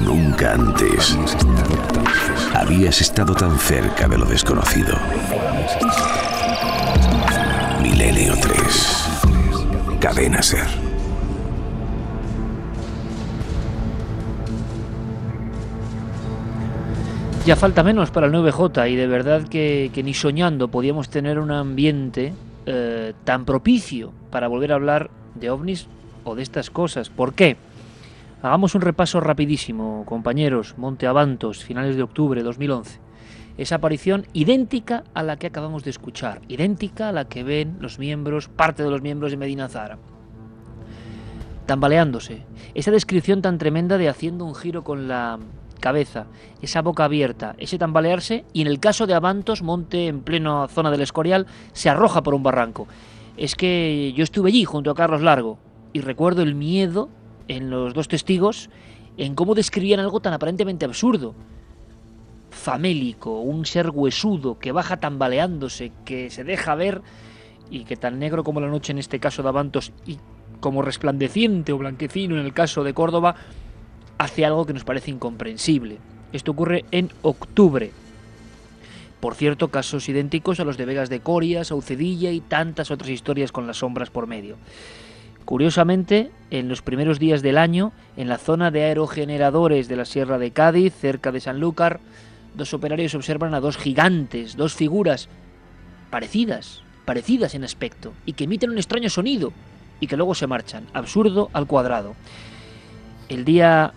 Nunca antes habías estado tan cerca de lo desconocido. Milenio 3. Cadena Ser. Ya falta menos para el 9J y de verdad que, ni soñando podíamos tener un ambiente eh, tan propicio para volver a hablar de ovnis o de estas cosas. ¿Por qué? Hagamos un repaso rapidísimo, compañeros. Monte Avantos, finales de octubre de 2011. Esa aparición idéntica a la que acabamos de escuchar, idéntica a la que ven los miembros, parte de los miembros de Medina Zara. Tambaleándose. Esa descripción tan tremenda de haciendo un giro con la cabeza, esa boca abierta, ese tambalearse y en el caso de Avantos, Monte en plena zona del Escorial, se arroja por un barranco. Es que yo estuve allí junto a Carlos Largo y recuerdo el miedo en los dos testigos en cómo describían algo tan aparentemente absurdo. Famélico, un ser huesudo que baja tambaleándose, que se deja ver y que tan negro como la noche en este caso de Avantos y como resplandeciente o blanquecino en el caso de Córdoba, hace algo que nos parece incomprensible. Esto ocurre en octubre. Por cierto, casos idénticos a los de Vegas de Coria, Saucedilla y tantas otras historias con las sombras por medio. Curiosamente, en los primeros días del año, en la zona de aerogeneradores de la Sierra de Cádiz, cerca de Sanlúcar, dos operarios observan a dos gigantes, dos figuras parecidas, parecidas en aspecto, y que emiten un extraño sonido, y que luego se marchan, absurdo al cuadrado. El día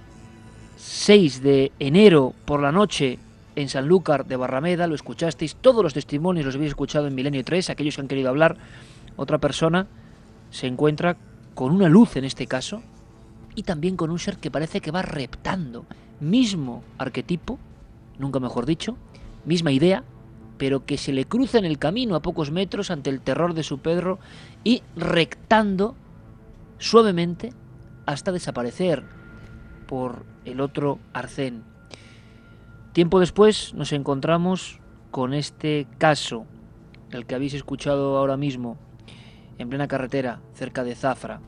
6 de enero por la noche en Sanlúcar de Barrameda, lo escuchasteis, todos los testimonios los habéis escuchado en Milenio 3, aquellos que han querido hablar, otra persona se encuentra con una luz en este caso y también con un ser que parece que va reptando, mismo arquetipo, nunca mejor dicho, misma idea, pero que se le cruza en el camino a pocos metros ante el terror de su Pedro y rectando suavemente hasta desaparecer por el otro arcén. Tiempo después nos encontramos con este caso, el que habéis escuchado ahora mismo, en plena carretera, cerca de Zafra.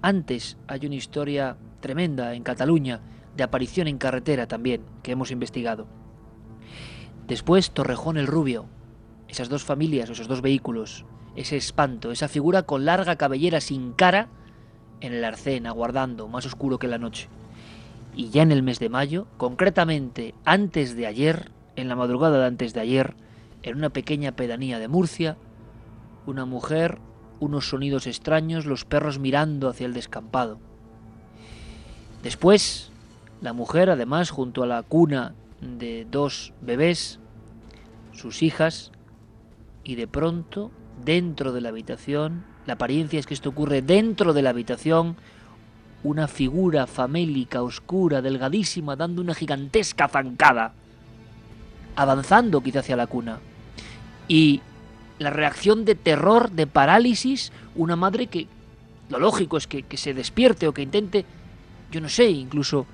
Antes hay una historia tremenda en Cataluña, de aparición en carretera también, que hemos investigado. Después Torrejón el Rubio, esas dos familias, esos dos vehículos, ese espanto, esa figura con larga cabellera sin cara en el arcén, aguardando, más oscuro que la noche. Y ya en el mes de mayo, concretamente antes de ayer, en la madrugada de antes de ayer, en una pequeña pedanía de Murcia, una mujer, unos sonidos extraños, los perros mirando hacia el descampado. Después, la mujer, además, junto a la cuna de dos bebés, sus hijas, y de pronto, dentro de la habitación, la apariencia es que esto ocurre dentro de la habitación, una figura famélica, oscura, delgadísima, dando una gigantesca zancada, avanzando quizá hacia la cuna. Y la reacción de terror, de parálisis, una madre que lo lógico es que, que se despierte o que intente, yo no sé, incluso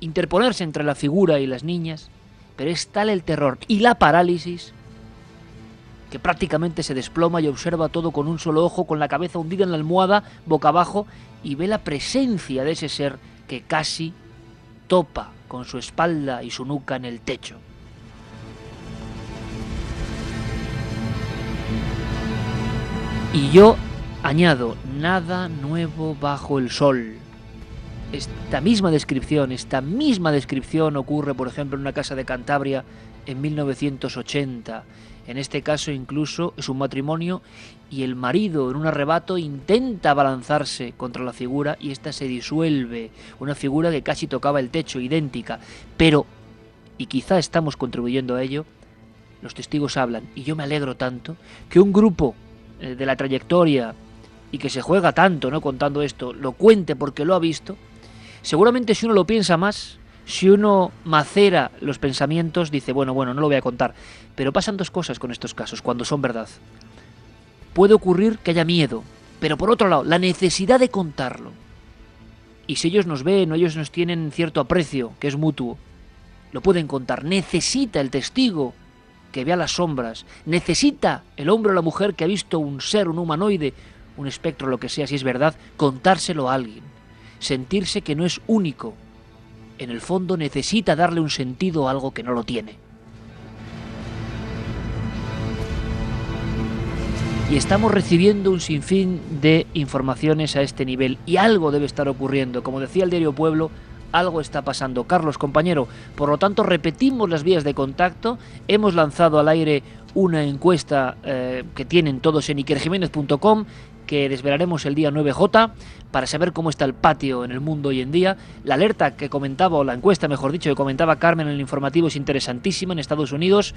interponerse entre la figura y las niñas, pero es tal el terror y la parálisis que prácticamente se desploma y observa todo con un solo ojo, con la cabeza hundida en la almohada, boca abajo, y ve la presencia de ese ser que casi topa con su espalda y su nuca en el techo. Y yo añado, nada nuevo bajo el sol. esta misma descripción, esta misma descripción ocurre, por ejemplo, en una casa de Cantabria en 1980. En este caso incluso es un matrimonio y el marido en un arrebato intenta balanzarse contra la figura y ésta se disuelve, una figura que casi tocaba el techo, idéntica. Pero, y quizá estamos contribuyendo a ello, los testigos hablan, y yo me alegro tanto, que un grupo eh, de la trayectoria y que se juega tanto, ¿no? Contando esto, lo cuente porque lo ha visto, seguramente si uno lo piensa más, si uno macera los pensamientos, dice, bueno, bueno, no lo voy a contar. Pero pasan dos cosas con estos casos, cuando son verdad. Puede ocurrir que haya miedo, pero por otro lado, la necesidad de contarlo. Y si ellos nos ven o ellos nos tienen cierto aprecio, que es mutuo, lo pueden contar. Necesita el testigo que vea las sombras. Necesita el hombre o la mujer que ha visto un ser, un humanoide, un espectro, lo que sea, si es verdad, contárselo a alguien. Sentirse que no es único, en el fondo necesita darle un sentido a algo que no lo tiene. Y estamos recibiendo un sinfín de informaciones a este nivel y algo debe estar ocurriendo. Como decía el diario Pueblo, algo está pasando. Carlos, compañero, por lo tanto repetimos las vías de contacto. Hemos lanzado al aire una encuesta eh, que tienen todos en ikerjiménez.com que desvelaremos el día 9J para saber cómo está el patio en el mundo hoy en día. La alerta que comentaba, o la encuesta, mejor dicho, que comentaba Carmen en el informativo es interesantísima en Estados Unidos.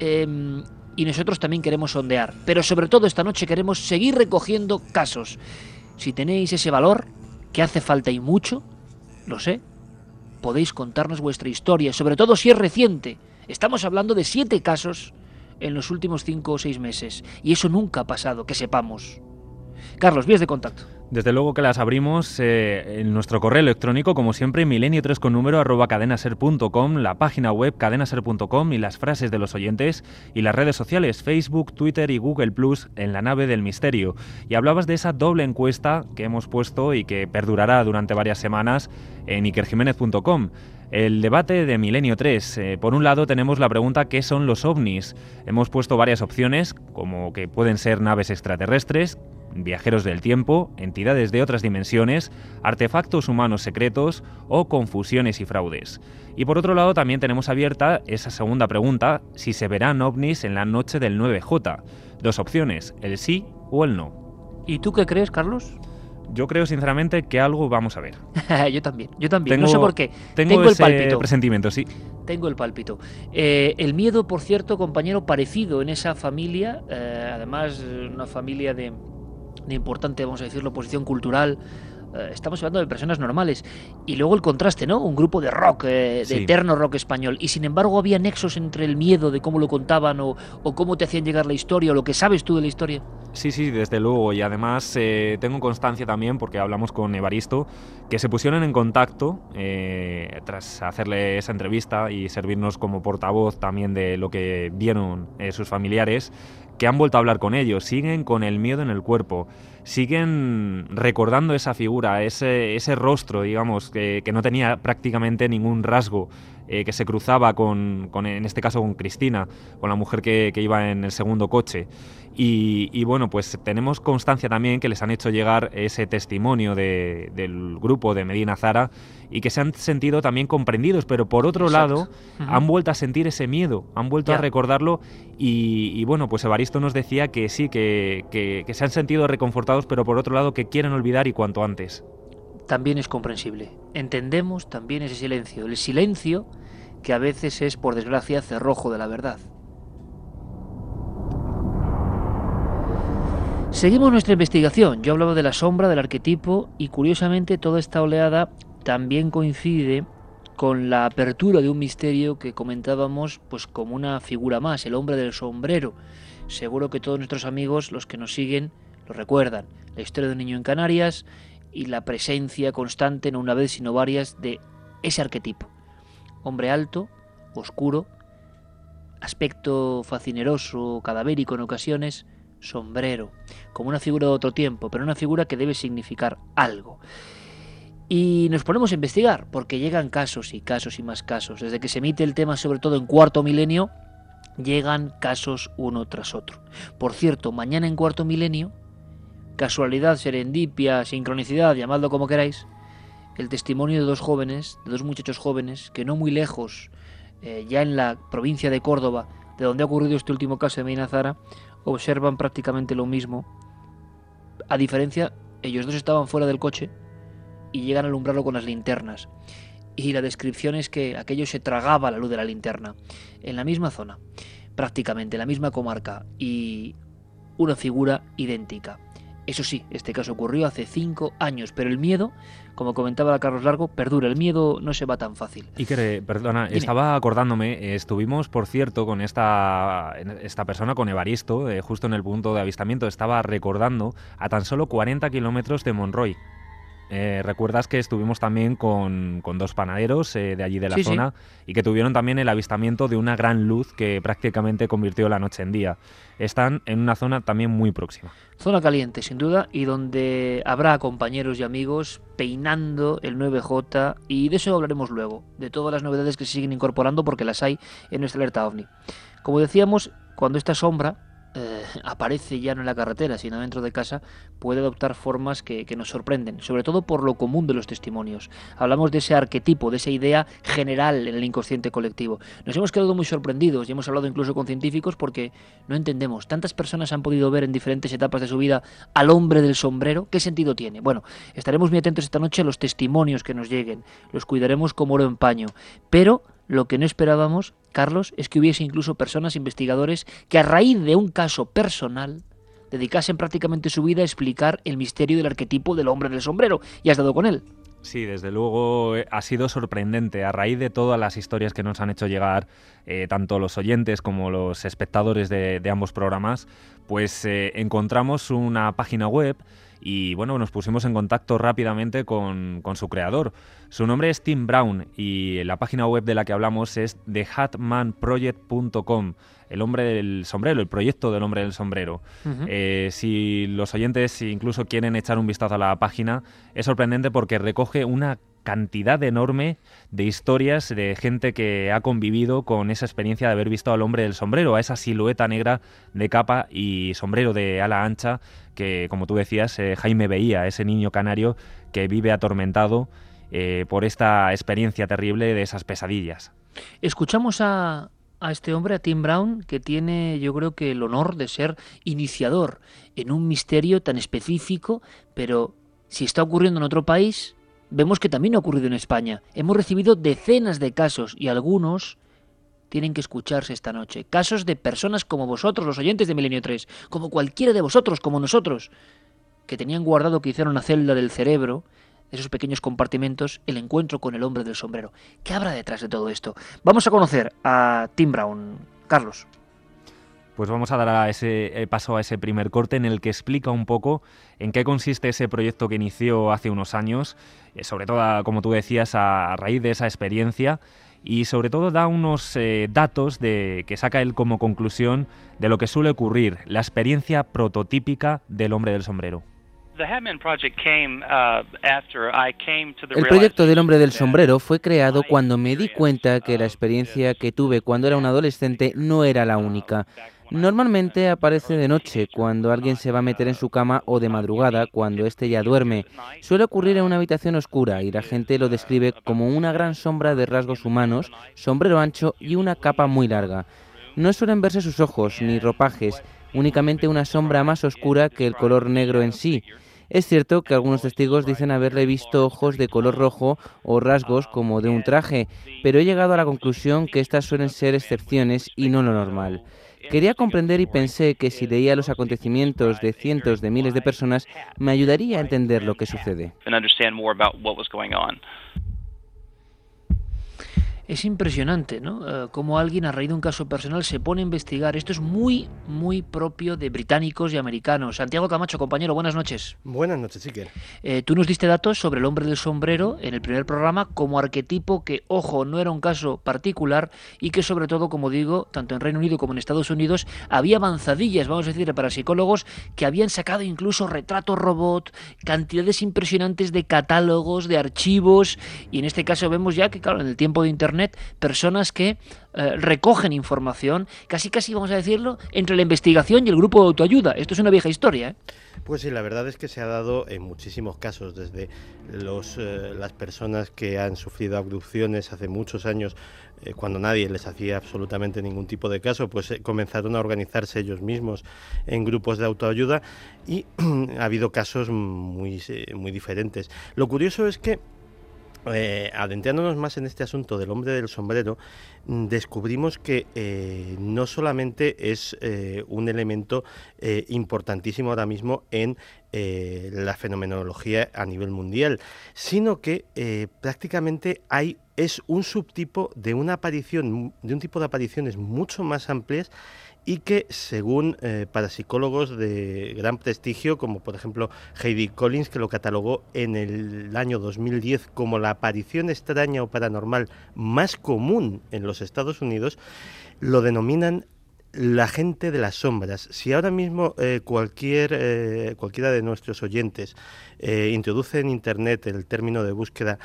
Em, y nosotros también queremos sondear. Pero sobre todo esta noche queremos seguir recogiendo casos. Si tenéis ese valor, que hace falta y mucho, lo sé, podéis contarnos vuestra historia, sobre todo si es reciente. Estamos hablando de siete casos en los últimos cinco o seis meses. Y eso nunca ha pasado, que sepamos. Carlos, vías de contacto. Desde luego que las abrimos eh, en nuestro correo electrónico, como siempre, milenio3 con número arroba cadenaser.com, la página web cadenaser.com y las frases de los oyentes y las redes sociales Facebook, Twitter y Google Plus en la nave del misterio. Y hablabas de esa doble encuesta que hemos puesto y que perdurará durante varias semanas en ikerjiménez.com. El debate de Milenio 3. Eh, por un lado tenemos la pregunta ¿qué son los ovnis? Hemos puesto varias opciones, como que pueden ser naves extraterrestres, viajeros del tiempo, entidades de otras dimensiones, artefactos humanos secretos o confusiones y fraudes. Y por otro lado también tenemos abierta esa segunda pregunta, si se verán ovnis en la noche del 9J. Dos opciones, el sí o el no. ¿Y tú qué crees, Carlos? Yo creo sinceramente que algo vamos a ver. yo también, yo también. no sé por qué. Tengo, el pálpito. presentimiento, sí. Tengo el pálpito. Eh, el miedo, por cierto, compañero, parecido en esa familia, eh, además una familia de, de importante, vamos a decirlo, posición cultural. Eh, estamos hablando de personas normales. Y luego el contraste, ¿no? Un grupo de rock, eh, de eterno rock español. Y sin embargo había nexos entre el miedo de cómo lo contaban o, cómo te hacían llegar la historia o lo que sabes tú de la historia. Sí, sí, desde luego. Y además eh, tengo constancia también, porque hablamos con Evaristo, que se pusieron en contacto tras hacerle esa entrevista y servirnos como portavoz también de lo que vieron sus familiares que han vuelto a hablar con ellos, siguen con el miedo en el cuerpo, siguen recordando esa figura, ese, ese rostro, digamos, que, no tenía prácticamente ningún rasgo, eh, que se cruzaba con, en este caso, con Cristina, con la mujer que, que iba en el segundo coche. Y, bueno, pues tenemos constancia también que les han hecho llegar ese testimonio del grupo de Medina Zara y que se han sentido también comprendidos, pero por otro lado han vuelto a sentir ese miedo, han vuelto a recordarlo y, bueno, pues Evaristo nos decía que sí, que, que, que se han sentido reconfortados, pero por otro lado que quieren olvidar y cuanto antes. También es comprensible. Entendemos también ese silencio, el silencio que a veces es, por desgracia, cerrojo de la verdad. Seguimos nuestra investigación. Yo hablaba de la sombra, del arquetipo y curiosamente toda esta oleada también coincide con la apertura de un misterio que comentábamos pues como una figura más, el hombre del sombrero. Seguro que todos nuestros amigos, los que nos siguen, lo recuerdan. La historia de un niño en Canarias y la presencia constante, no una vez sino varias, de ese arquetipo. Hombre alto, oscuro, aspecto fascineroso, cadavérico en ocasiones, sombrero, como una figura de otro tiempo, pero una figura que debe significar algo. Y nos ponemos a investigar, porque llegan casos y casos y más casos. Desde que se emite el tema, sobre todo en cuarto milenio, llegan casos uno tras otro. Por cierto, mañana en cuarto milenio, casualidad, serendipia, sincronicidad, llamadlo como queráis, el testimonio de dos jóvenes, de dos muchachos jóvenes, que no muy lejos, eh, ya en la provincia de Córdoba, de donde ha ocurrido este último caso de Medina Zara, observan prácticamente lo mismo. A diferencia, ellos dos estaban fuera del coche y llegan a alumbrarlo con las linternas. Y la descripción es que aquello se tragaba la luz de la linterna. En la misma zona, prácticamente, en la misma comarca. Y una figura idéntica. Eso sí, este caso ocurrió hace cinco años, pero el miedo, como comentaba Carlos Largo, perdura. El miedo no se va tan fácil. Y que, perdona, estaba acordándome, eh, estuvimos, por cierto, con esta, esta persona, con Evaristo, eh, justo en el punto de avistamiento, estaba recordando a tan solo 40 kilómetros de Monroy. Eh, recuerdas que estuvimos también con, dos panaderos eh, de allí de la zona y que tuvieron también el avistamiento de una gran luz que prácticamente convirtió la noche en día. Están en una zona también muy próxima. Zona caliente, sin duda, y donde habrá compañeros y amigos peinando el 9J y de eso hablaremos luego, de todas las novedades que se siguen incorporando porque las hay en nuestra alerta OVNI. Como decíamos, cuando esta sombra, eh, aparece ya no en la carretera, sino dentro de casa, puede adoptar formas que, nos sorprenden, sobre todo por lo común de los testimonios. Hablamos de ese arquetipo, de esa idea general en el inconsciente colectivo. Nos hemos quedado muy sorprendidos y hemos hablado incluso con científicos porque no entendemos. Tantas personas han podido ver en diferentes etapas de su vida al hombre del sombrero. ¿Qué sentido tiene? Bueno, estaremos muy atentos esta noche a los testimonios que nos lleguen. Los cuidaremos como oro en paño. Pero lo que no esperábamos, Carlos, es que hubiese incluso personas investigadores que a raíz de un caso personal dedicasen prácticamente su vida a explicar el misterio del arquetipo del hombre del sombrero. Y has dado con él. Sí, desde luego eh, ha sido sorprendente. A raíz de todas las historias que nos han hecho llegar, eh, tanto los oyentes como los espectadores de, ambos programas, pues eh, encontramos una página web y bueno, nos pusimos en contacto rápidamente con, su creador. Su nombre es Tim Brown y la página web de la que hablamos es thehatmanproject.com, el hombre del sombrero, el proyecto del hombre del sombrero. Eh, si los oyentes incluso quieren echar un vistazo a la página, es sorprendente porque recoge una cantidad enorme de historias de gente que ha convivido con esa experiencia de haber visto al hombre del sombrero, a esa silueta negra de capa y sombrero de ala ancha que, como tú decías, eh, Jaime veía, ese niño canario que vive atormentado eh, por esta experiencia terrible de esas pesadillas. Escuchamos a, a este hombre, a Tim Brown, que tiene yo creo que el honor de ser iniciador en un misterio tan específico, pero si está ocurriendo en otro país, vemos que también ha ocurrido en España. Hemos recibido decenas de casos y algunos tienen que escucharse esta noche. Casos de personas como vosotros, los oyentes de Milenio 3, como cualquiera de vosotros, como nosotros, que tenían guardado que hicieron una celda del cerebro, esos pequeños compartimentos, el encuentro con el hombre del sombrero. ¿Qué habrá detrás de todo esto? Vamos a conocer a Tim Brown. Carlos. Pues vamos a dar ese eh, paso a ese primer corte en el que explica un poco en qué consiste ese proyecto que inició hace unos años, eh, sobre todo, como tú decías, a raíz de esa experiencia y sobre todo da unos eh, datos de, que saca él como conclusión de lo que suele ocurrir, la experiencia prototípica del hombre del sombrero. Uh, el proyecto del hombre del sombrero fue creado cuando me di cuenta que la experiencia que tuve cuando era un adolescente no era la única. Normalmente aparece de noche, cuando alguien se va a meter en su cama, o de madrugada, cuando éste ya duerme. Suele ocurrir en una habitación oscura y la gente lo describe como una gran sombra de rasgos humanos, sombrero ancho y una capa muy larga. No suelen verse sus ojos ni ropajes, únicamente una sombra más oscura que el color negro en sí. Es cierto que algunos testigos dicen haberle visto ojos de color rojo o rasgos como de un traje, pero he llegado a la conclusión que estas suelen ser excepciones y no lo normal. Quería comprender y pensé que si leía los acontecimientos de cientos de miles de personas, me ayudaría a entender lo que sucede. Es impresionante, ¿no? Eh, cómo alguien a raíz de un caso personal se pone a investigar. Esto es muy, muy propio de británicos y americanos. Santiago Camacho, compañero, buenas noches. Buenas noches, Iker. Eh, tú nos diste datos sobre el hombre del sombrero en el primer programa como arquetipo que, ojo, no era un caso particular y que sobre todo, como digo, tanto en Reino Unido como en Estados Unidos, había avanzadillas, vamos a decir, para psicólogos que habían sacado incluso retratos robot, cantidades impresionantes de catálogos, de archivos, y en este caso vemos ya que, claro, en el tiempo de Internet, Personas que eh, recogen información, casi casi vamos a decirlo, entre la investigación y el grupo de autoayuda. Esto es una vieja historia. ¿eh? Pues sí, la verdad es que se ha dado en muchísimos casos, desde los, eh, las personas que han sufrido abducciones hace muchos años, cuando nadie les hacía absolutamente ningún tipo de caso, pues comenzaron a organizarse ellos mismos en grupos de autoayuda y ha habido casos muy, muy diferentes. Lo curioso es que eh, adentrándonos más en este asunto del hombre del sombrero, mm, descubrimos que eh, no solamente es eh, un elemento importantísimo ahora mismo en la fenomenología a nivel mundial, sino que prácticamente hay es un subtipo de una aparición, de un tipo de apariciones mucho más amplias y que según eh, parapsicólogos de gran prestigio, como por ejemplo Heidi Collins, que lo catalogó en el año 2010 como la aparición extraña o paranormal más común en los Estados Unidos, lo denominan la gente de las sombras. Si ahora mismo eh, cualquier, eh, cualquiera de nuestros oyentes eh, introduce en Internet el término de búsqueda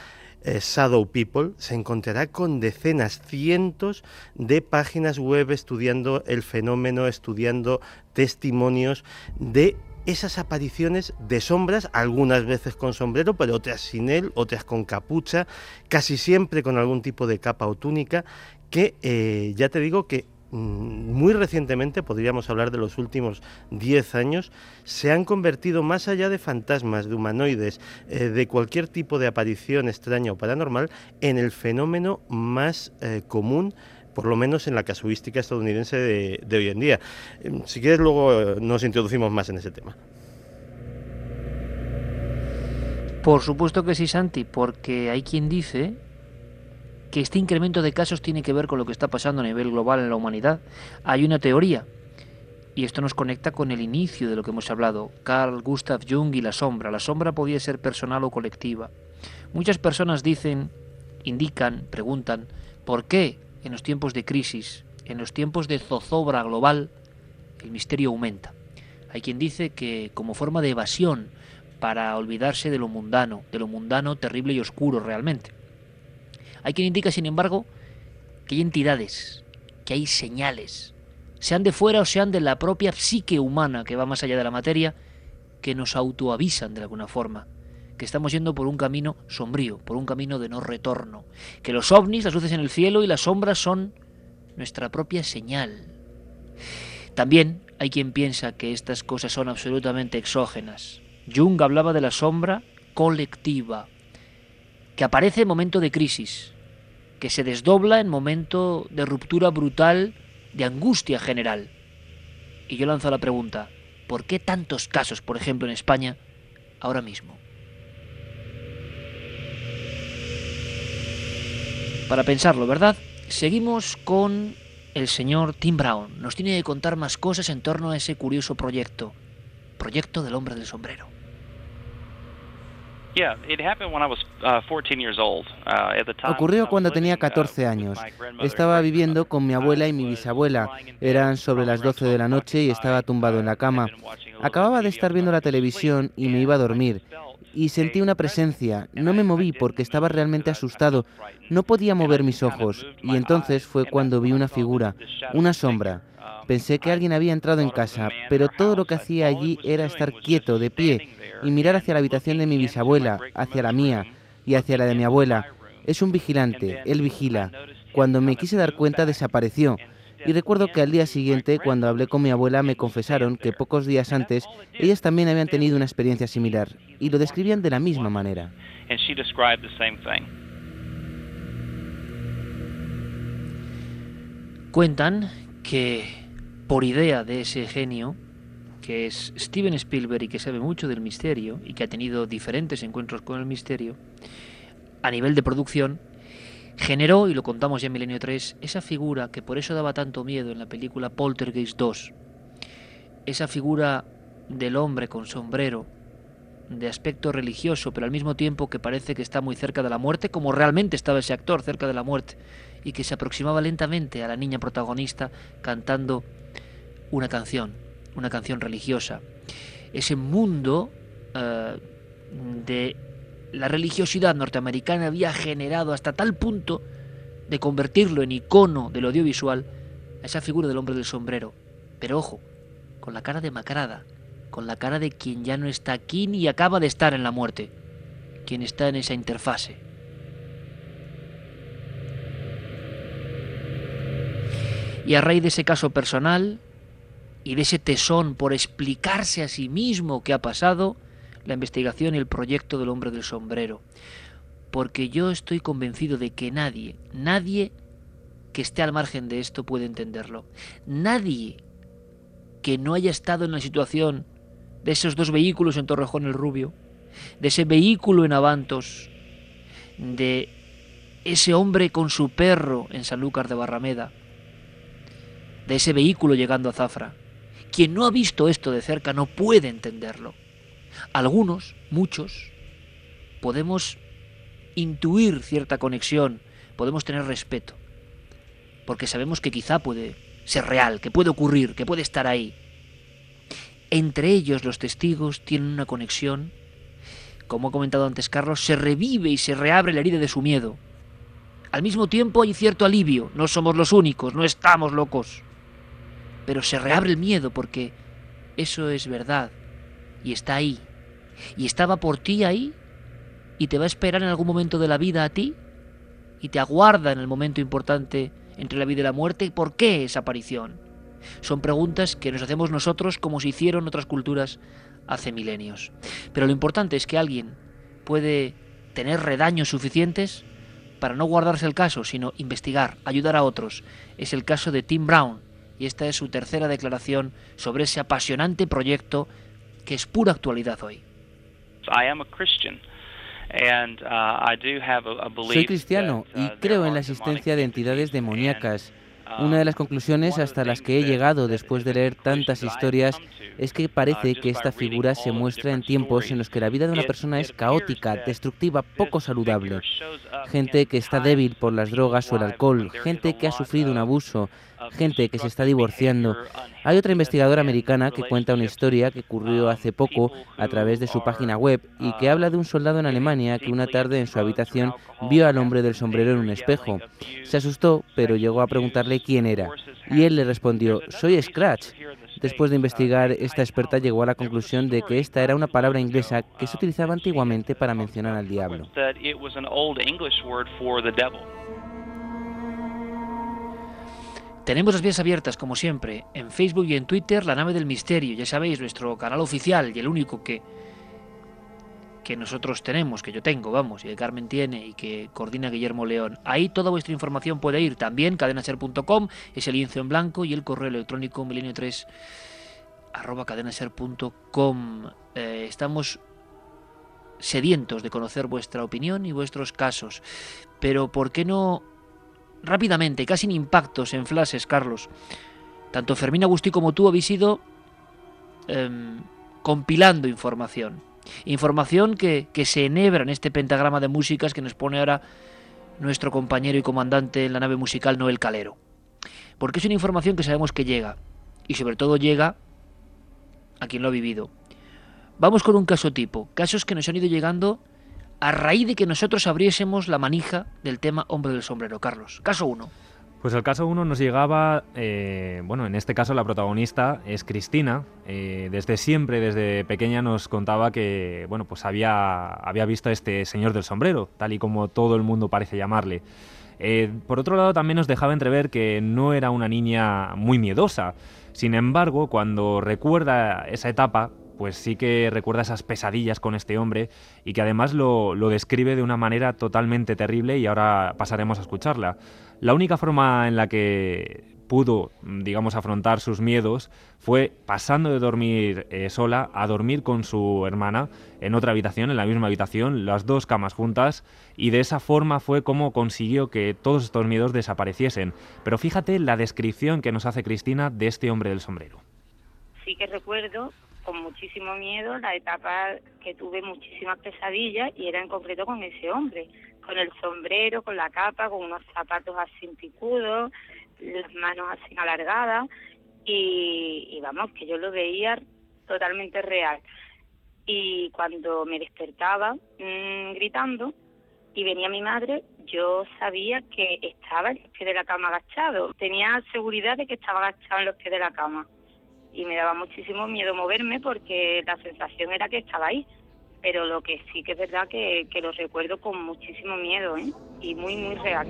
eh, Shadow People, se encontrará con decenas, cientos de páginas web estudiando el fenómeno, estudiando testimonios de esas apariciones de sombras, algunas veces con sombrero, pero otras sin él, otras con capucha, casi siempre con algún tipo de capa o túnica, que eh, ya te digo que muy recientemente, podríamos hablar de los últimos 10 años, se han convertido más allá de fantasmas, de humanoides, eh, de cualquier tipo de aparición extraña o paranormal, en el fenómeno más eh, común por lo menos en la casuística estadounidense de, de hoy en día. Em, si quieres, luego eh, nos introducimos más en ese tema. Por supuesto que sí, Santi, porque hay quien dice que este incremento de casos tiene que ver con lo que está pasando a nivel global en la humanidad. Hay una teoría, y esto nos conecta con el inicio de lo que hemos hablado, Carl Gustav Jung y la sombra. La sombra podía ser personal o colectiva. Muchas personas dicen, indican, preguntan, ¿por qué en los tiempos de crisis, en los tiempos de zozobra global, el misterio aumenta? Hay quien dice que como forma de evasión, para olvidarse de lo mundano, de lo mundano terrible y oscuro realmente. Hay quien indica, sin embargo, que hay entidades, que hay señales, sean de fuera o sean de la propia psique humana que va más allá de la materia, que nos autoavisan de alguna forma, que estamos yendo por un camino sombrío, por un camino de no retorno, que los ovnis, las luces en el cielo y las sombras son nuestra propia señal. También hay quien piensa que estas cosas son absolutamente exógenas. Jung hablaba de la sombra colectiva, que aparece en momento de crisis, que se desdobla en momento de ruptura brutal, de angustia general. Y yo lanzo la pregunta, ¿por qué tantos casos, por ejemplo, en España, ahora mismo? Para pensarlo, ¿verdad? Seguimos con el señor Tim Brown. Nos tiene que contar más cosas en torno a ese curioso proyecto. Proyecto del hombre del sombrero. Ocurrió cuando tenía 14 años. Estaba viviendo con mi abuela y mi bisabuela. Eran sobre las 12 de la noche y estaba tumbado en la cama. Acababa de estar viendo la televisión y me iba a dormir. Y sentí una presencia. No me moví porque estaba realmente asustado. No podía mover mis ojos. Y entonces fue cuando vi una figura, una sombra. Pensé que alguien había entrado en casa, pero todo lo que hacía allí era estar quieto, de pie, y mirar hacia la habitación de mi bisabuela, hacia la mía y hacia la de mi abuela. Es un vigilante, él vigila. Cuando me quise dar cuenta desapareció. Y recuerdo que al día siguiente, cuando hablé con mi abuela, me confesaron que pocos días antes ellas también habían tenido una experiencia similar y lo describían de la misma manera. Cuentan que por idea de ese genio, que es Steven Spielberg y que sabe mucho del misterio y que ha tenido diferentes encuentros con el misterio, a nivel de producción, generó, y lo contamos ya en Milenio 3, esa figura que por eso daba tanto miedo en la película Poltergeist 2. Esa figura del hombre con sombrero, de aspecto religioso, pero al mismo tiempo que parece que está muy cerca de la muerte, como realmente estaba ese actor cerca de la muerte, y que se aproximaba lentamente a la niña protagonista cantando una canción una canción religiosa. Ese mundo eh, de la religiosidad norteamericana había generado hasta tal punto de convertirlo en icono del audiovisual a esa figura del hombre del sombrero. Pero ojo, con la cara demacrada, con la cara de quien ya no está aquí ni acaba de estar en la muerte, quien está en esa interfase. Y a raíz de ese caso personal y de ese tesón por explicarse a sí mismo qué ha pasado, la investigación y el proyecto del hombre del sombrero. Porque yo estoy convencido de que nadie, nadie que esté al margen de esto puede entenderlo. Nadie que no haya estado en la situación de esos dos vehículos en Torrejón el Rubio, de ese vehículo en Avantos, de ese hombre con su perro en Sanlúcar de Barrameda, de ese vehículo llegando a Zafra. Quien no ha visto esto de cerca no puede entenderlo. Algunos, muchos, podemos intuir cierta conexión, podemos tener respeto, porque sabemos que quizá puede ser real, que puede ocurrir, que puede estar ahí. Entre ellos los testigos tienen una conexión, como ha comentado antes Carlos, se revive y se reabre la herida de su miedo. Al mismo tiempo hay cierto alivio, no somos los únicos, no estamos locos. Pero se reabre el miedo porque eso es verdad y está ahí. Y estaba por ti ahí y te va a esperar en algún momento de la vida a ti y te aguarda en el momento importante entre la vida y la muerte. ¿Por qué esa aparición? Son preguntas que nos hacemos nosotros como se hicieron otras culturas hace milenios. Pero lo importante es que alguien puede tener redaños suficientes para no guardarse el caso, sino investigar, ayudar a otros. Es el caso de Tim Brown, y esta es su tercera declaración sobre ese apasionante proyecto que es pura actualidad hoy. Soy cristiano y uh, creo en la existencia de entidades demoníacas. Una de las conclusiones hasta las que he llegado después de leer tantas historias es que parece que esta figura se muestra en tiempos en los que la vida de una persona es caótica, destructiva, poco saludable. Gente que está débil por las drogas o el alcohol, gente que ha sufrido un abuso, gente que se está divorciando. Hay otra investigadora americana que cuenta una historia que ocurrió hace poco a través de su página web y que habla de un soldado en Alemania que una tarde en su habitación vio al hombre del sombrero en un espejo. Se asustó, pero llegó a preguntarle quién era. Y él le respondió, soy Scratch. Después de investigar, esta experta llegó a la conclusión de que esta era una palabra inglesa que se utilizaba antiguamente para mencionar al diablo. Tenemos las vías abiertas, como siempre, en Facebook y en Twitter, La Nave del Misterio. Ya sabéis, nuestro canal oficial y el único que, que nosotros tenemos, que yo tengo, vamos, y que Carmen tiene y que coordina Guillermo León. Ahí toda vuestra información puede ir. También cadenaser.com es el lienzo en blanco y el correo electrónico milenio3 arroba cadenaser.com. Eh, estamos sedientos de conocer vuestra opinión y vuestros casos. Pero ¿por qué no rápidamente, casi en impactos, en flashes, Carlos. Tanto Fermín Agustí como tú habéis ido em, compilando información. Información que, que se enhebra en este pentagrama de músicas que nos pone ahora nuestro compañero y comandante en la nave musical Noel Calero. Porque es una información que sabemos que llega. Y sobre todo llega a quien lo ha vivido. Vamos con un caso tipo. Casos que nos han ido llegando a raíz de que nosotros abriésemos la manija del tema Hombre del Sombrero. Carlos, caso 1. Pues el caso 1 nos llegaba, eh, bueno, en este caso la protagonista es Cristina. Eh, desde siempre, desde pequeña nos contaba que, bueno, pues había, había visto a este señor del sombrero, tal y como todo el mundo parece llamarle. Eh, por otro lado, también nos dejaba entrever que no era una niña muy miedosa. Sin embargo, cuando recuerda esa etapa, pues sí que recuerda esas pesadillas con este hombre y que además lo, describe de una manera totalmente terrible y ahora pasaremos a escucharla. La única forma en la que pudo, digamos, afrontar sus miedos fue pasando de dormir eh, sola a dormir con su hermana en otra habitación, en la misma habitación, las dos camas juntas, y de esa forma fue como consiguió que todos estos miedos desapareciesen. Pero fíjate la descripción que nos hace Cristina de este hombre del sombrero. Sí que recuerdo con muchísimo miedo la etapa que tuve muchísimas pesadillas y era en concreto con ese hombre, con el sombrero, con la capa, con unos zapatos así picudos, las manos así alargadas y, vamos, que yo lo veía totalmente real. Y cuando me despertaba mm, gritando, y venía mi madre, yo sabía que estaba en los pies de la cama agachado. Tenía seguridad de que estaba agachado en los pies de la cama. Y me daba muchísimo miedo moverme porque la sensación era que estaba ahí. Pero lo que sí que es verdad que, que lo recuerdo con muchísimo miedo ¿eh? y muy, muy real.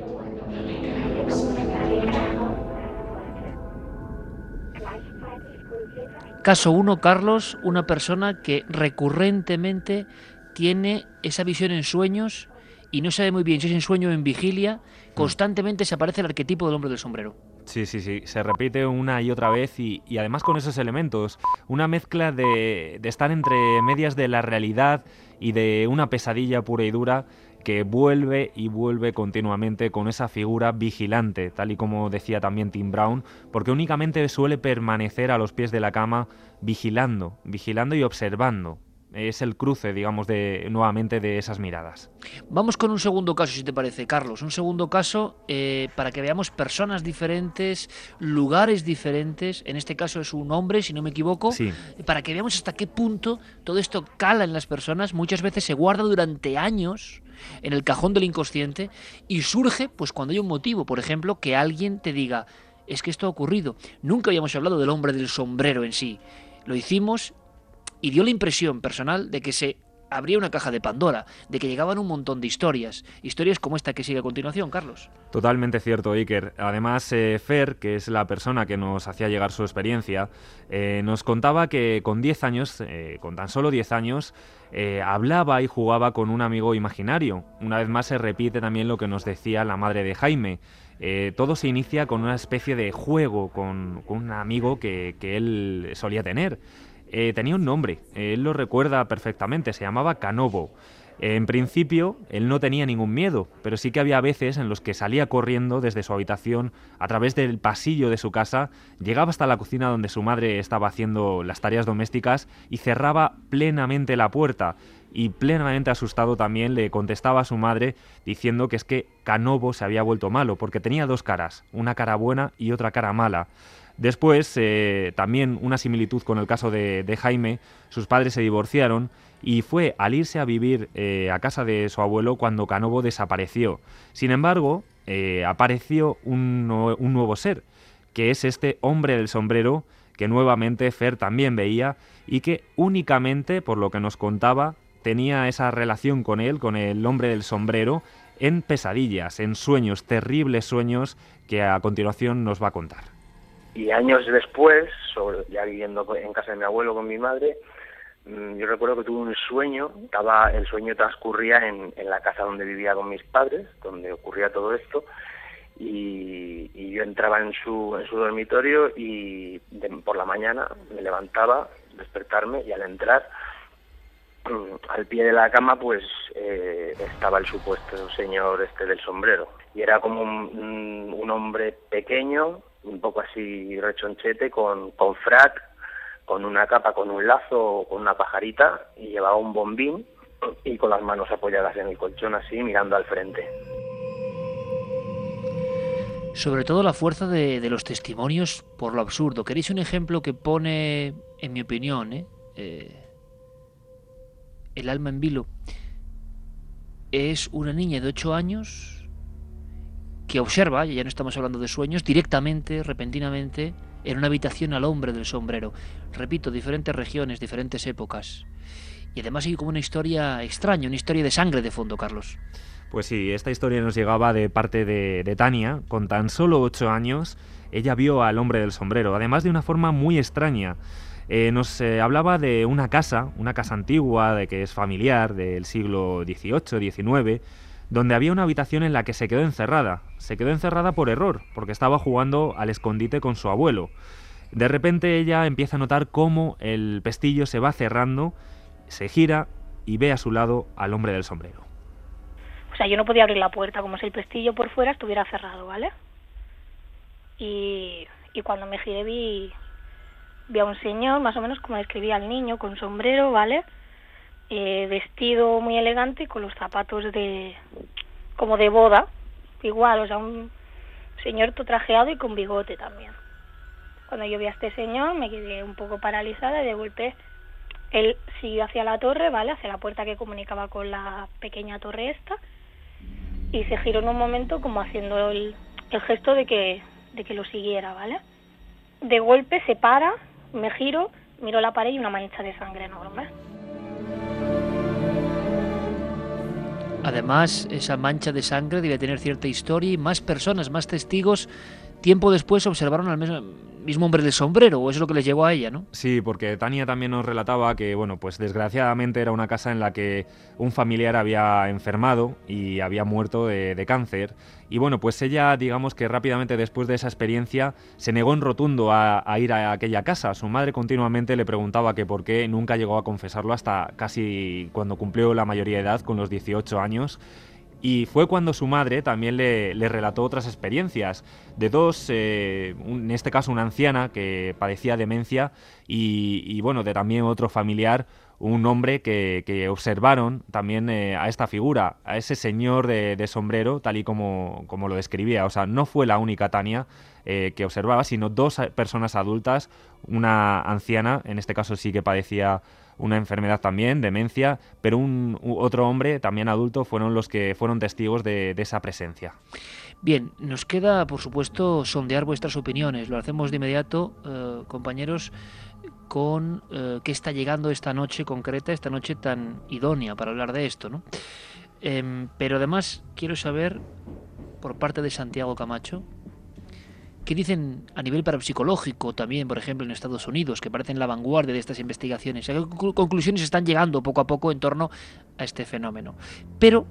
Caso 1, Carlos, una persona que recurrentemente tiene esa visión en sueños y no sabe muy bien si es en sueño o en vigilia, constantemente se aparece el arquetipo del hombre del sombrero. Sí, sí, sí, se repite una y otra vez y, además con esos elementos, una mezcla de, de estar entre medias de la realidad y de una pesadilla pura y dura que vuelve y vuelve continuamente con esa figura vigilante, tal y como decía también Tim Brown, porque únicamente suele permanecer a los pies de la cama vigilando, vigilando y observando, es el cruce, digamos, de nuevamente de esas miradas. Vamos con un segundo caso, si te parece, Carlos. Un segundo caso eh, para que veamos personas diferentes, lugares diferentes. En este caso es un hombre, si no me equivoco. Para que veamos hasta qué punto todo esto cala en las personas. Muchas veces se guarda durante años en el cajón del inconsciente y surge, pues, cuando hay un motivo. Por ejemplo, que alguien te diga, es que esto ha ocurrido. Nunca habíamos hablado del hombre del sombrero en sí. Lo hicimos y dio la impresión personal de que se abría una caja de Pandora, de que llegaban un montón de historias, historias como esta que sigue a continuación, Carlos. Totalmente cierto, Iker. Además, eh, Fer, que es la persona que nos hacía llegar su experiencia, eh, nos contaba que con 10 años, eh, con tan solo 10 años, hablaba y jugaba con un amigo imaginario. Una vez más se repite también lo que nos decía la madre de Jaime. todo se inicia con una especie de juego con, un amigo que, que él solía tener. Eh, tenía un nombre, él lo recuerda perfectamente, se llamaba Canobo. En principio, él no tenía ningún miedo, pero sí que había veces en los que salía corriendo desde su habitación a través del pasillo de su casa, llegaba hasta la cocina donde su madre estaba haciendo las tareas domésticas y cerraba plenamente la puerta. Y plenamente asustado también le contestaba a su madre diciendo que es que Canobo se había vuelto malo, porque tenía dos caras, una cara buena y otra cara mala. Después, eh, también una similitud con el caso de, Jaime, sus padres se divorciaron y fue al irse a vivir eh, a casa de su abuelo cuando Canobo desapareció. Sin embargo, eh, apareció un, nuevo ser, que es este hombre del sombrero que nuevamente Fer también veía y que únicamente, por lo que nos contaba, tenía esa relación con él, con el hombre del sombrero, en pesadillas, en sueños, terribles sueños que a continuación nos va a contar. Y años después, ya viviendo en casa de mi abuelo con mi madre, mm, yo recuerdo que tuve un sueño, estaba, el sueño transcurría en, la casa donde vivía con mis padres, donde ocurría todo esto, y, yo entraba en su, en su dormitorio y por la mañana me levantaba, despertarme, y al entrar mm, al pie de la cama pues eh, estaba el supuesto señor este del sombrero. Y era como un hombre pequeño un poco así rechonchete, con, con frac, con una capa, con un lazo, con una pajarita, y llevaba un bombín y con las manos apoyadas en el colchón así, mirando al frente. Sobre todo la fuerza de, los testimonios por lo absurdo. ¿Queréis un ejemplo que pone, en mi opinión, eh, eh, el alma en vilo? Es una niña de 8 años que observa, ya no estamos hablando de sueños, directamente, repentinamente, en una habitación al hombre del sombrero. Repito, diferentes regiones, diferentes épocas. Y además hay como una historia extraña, una historia de sangre de fondo, Carlos. Pues sí, esta historia nos llegaba de parte de, Tania. Con tan solo ocho años, ella vio al hombre del sombrero, además de una forma muy extraña. Eh, nos eh, hablaba de una casa, una casa antigua, de que es familiar, del siglo XVIII, XIX, donde había una habitación en la que se quedó encerrada. Se quedó encerrada por error, porque estaba jugando al escondite con su abuelo. De repente ella empieza a notar cómo el pestillo se va cerrando, se gira y ve a su lado al hombre del sombrero. O sea, yo no podía abrir la puerta como si el pestillo por fuera estuviera cerrado, ¿vale? Y, cuando me giré vi, vi a un señor, más o menos como describía al niño, con sombrero, ¿vale? Eh, vestido muy elegante con los zapatos de como de boda, igual, o sea, un señor trajeado y con bigote también. Cuando yo vi a este señor me quedé un poco paralizada y de golpe él siguió hacia la torre, ¿vale? Hacia la puerta que comunicaba con la pequeña torre esta y se giró en un momento como haciendo el, el gesto de que, de que lo siguiera, ¿vale? De golpe se para, me giro, miro la pared y una mancha de sangre enorme. Además, esa mancha de sangre debe tener cierta historia y más personas, más testigos, tiempo después observaron al mismo, mismo hombre del sombrero, o es lo que les llevó a ella, ¿no? Sí, porque Tania también nos relataba que, bueno, pues desgraciadamente era una casa en la que un familiar había enfermado y había muerto de, cáncer. Y bueno, pues ella, digamos que rápidamente después de esa experiencia, se negó en rotundo a, a, ir a aquella casa. Su madre continuamente le preguntaba que por qué nunca llegó a confesarlo hasta casi cuando cumplió la mayoría de edad, con los 18 años. Y fue cuando su madre también le, relató otras experiencias de dos, eh, en este caso una anciana que padecía demencia y, bueno, de también otro familiar, un hombre que, observaron también eh, a esta figura, a ese señor de, sombrero, tal y como, como, lo describía. O sea, no fue la única Tania eh, que observaba, sino dos personas adultas, una anciana, en este caso sí que padecía una enfermedad también, demencia, pero un, otro hombre, también adulto, fueron los que fueron testigos de, esa presencia. Bien, nos queda, por supuesto, sondear vuestras opiniones. Lo hacemos de inmediato, eh, compañeros, con eh, qué está llegando esta noche concreta, esta noche tan idónea para hablar de esto, ¿no? Em, pero además quiero saber, por parte de Santiago Camacho, ¿Qué dicen a nivel parapsicológico también, por ejemplo, en Estados Unidos, que parecen la vanguardia de estas investigaciones? ¿A qué conclusiones están llegando poco a poco en torno a este fenómeno? Pero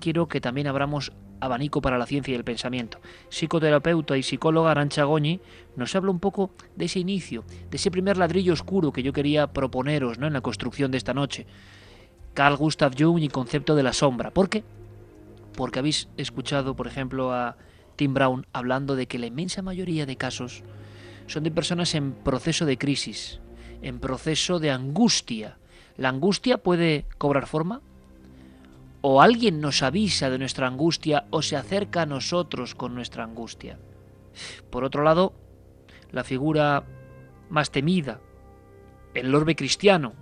quiero que también abramos abanico para la ciencia y el pensamiento. Psicoterapeuta y psicóloga Arancha Goñi nos habla un poco de ese inicio, de ese primer ladrillo oscuro que yo quería proponeros ¿no? en la construcción de esta noche. Carl Gustav Jung y concepto de la sombra. ¿Por qué? Porque habéis escuchado, por ejemplo, a Tim Brown hablando de que la inmensa mayoría de casos son de personas en proceso de crisis, en proceso de angustia. ¿La angustia puede cobrar forma? ¿O alguien nos avisa de nuestra angustia o se acerca a nosotros con nuestra angustia? Por otro lado, la figura más temida, el orbe cristiano,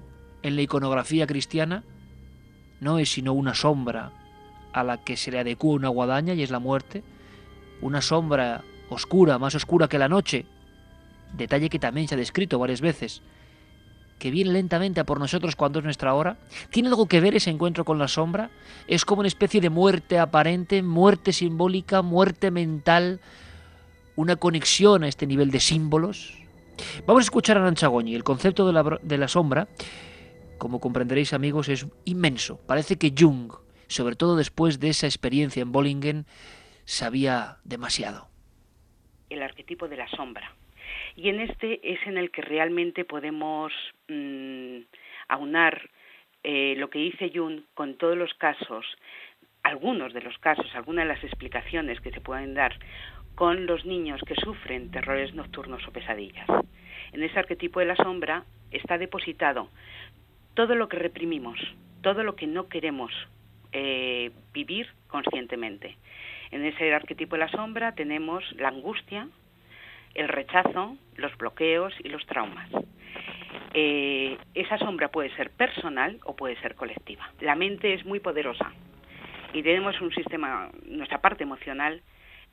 en la iconografía cristiana, no es sino una sombra a la que se le adecua una guadaña y es la muerte, una sombra oscura, más oscura que la noche, detalle que también se ha descrito varias veces, que viene lentamente a por nosotros cuando es nuestra hora? ¿Tiene algo que ver ese encuentro con la sombra? ¿Es como una especie de muerte aparente, muerte simbólica, muerte mental, una conexión a este nivel de símbolos? Vamos a escuchar a Nanchagoñi. El concepto de la, de la sombra, como comprenderéis amigos, es inmenso. Parece que Jung, sobre todo después de esa experiencia en Bollingen, sabía demasiado. El arquetipo de la sombra. Y en este es en el que realmente podemos mm, aunar eh, lo que dice Jung con todos los casos, algunos de los casos, algunas de las explicaciones que se pueden dar con los niños que sufren terrores nocturnos o pesadillas. En ese arquetipo de la sombra está depositado todo lo que reprimimos, todo lo que no queremos eh, vivir conscientemente. En ese arquetipo de la sombra tenemos la angustia, el rechazo, los bloqueos y los traumas. Eh, esa sombra puede ser personal o puede ser colectiva. La mente es muy poderosa y tenemos un sistema, nuestra parte emocional,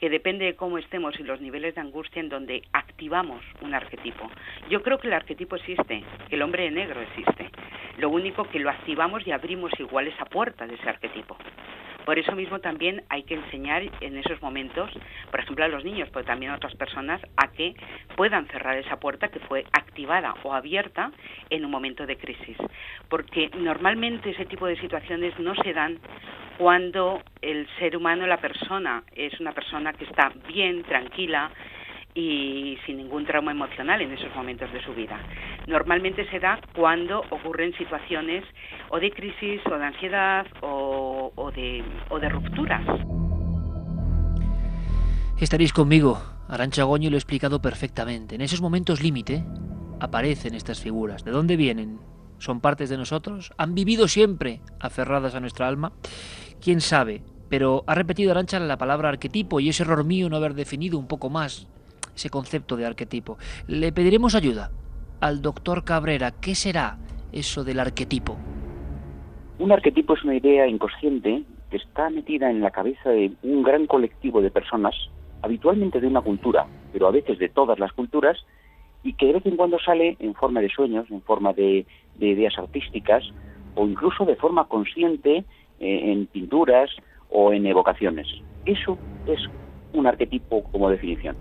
que depende de cómo estemos y los niveles de angustia en donde activamos un arquetipo. Yo creo que el arquetipo existe, que el hombre de negro existe. Lo único que lo activamos y abrimos igual esa puerta de ese arquetipo. Por eso mismo también hay que enseñar en esos momentos, por ejemplo a los niños, pero también a otras personas, a que puedan cerrar esa puerta que fue activada o abierta en un momento de crisis. Porque normalmente ese tipo de situaciones no se dan cuando el ser humano, la persona, es una persona que está bien, tranquila, y sin ningún trauma emocional en esos momentos de su vida. Normalmente se da cuando ocurren situaciones o de crisis o de ansiedad o, de, o rupturas. Estaréis conmigo. Arancha Goño lo he explicado perfectamente. En esos momentos límite aparecen estas figuras. ¿De dónde vienen? ¿Son partes de nosotros? ¿Han vivido siempre aferradas a nuestra alma? ¿Quién sabe? Pero ha repetido Arancha la palabra arquetipo y es error mío no haber definido un poco más ese concepto de arquetipo. Le pediremos ayuda al doctor Cabrera. ¿Qué será eso del arquetipo? Un arquetipo es una idea inconsciente que está metida en la cabeza de un gran colectivo de personas, habitualmente de una cultura, pero a veces de todas las culturas, y que de vez en cuando sale en forma de sueños, en forma de, ideas artísticas, o incluso de forma consciente eh, en pinturas o en evocaciones. Eso es un arquetipo como definición.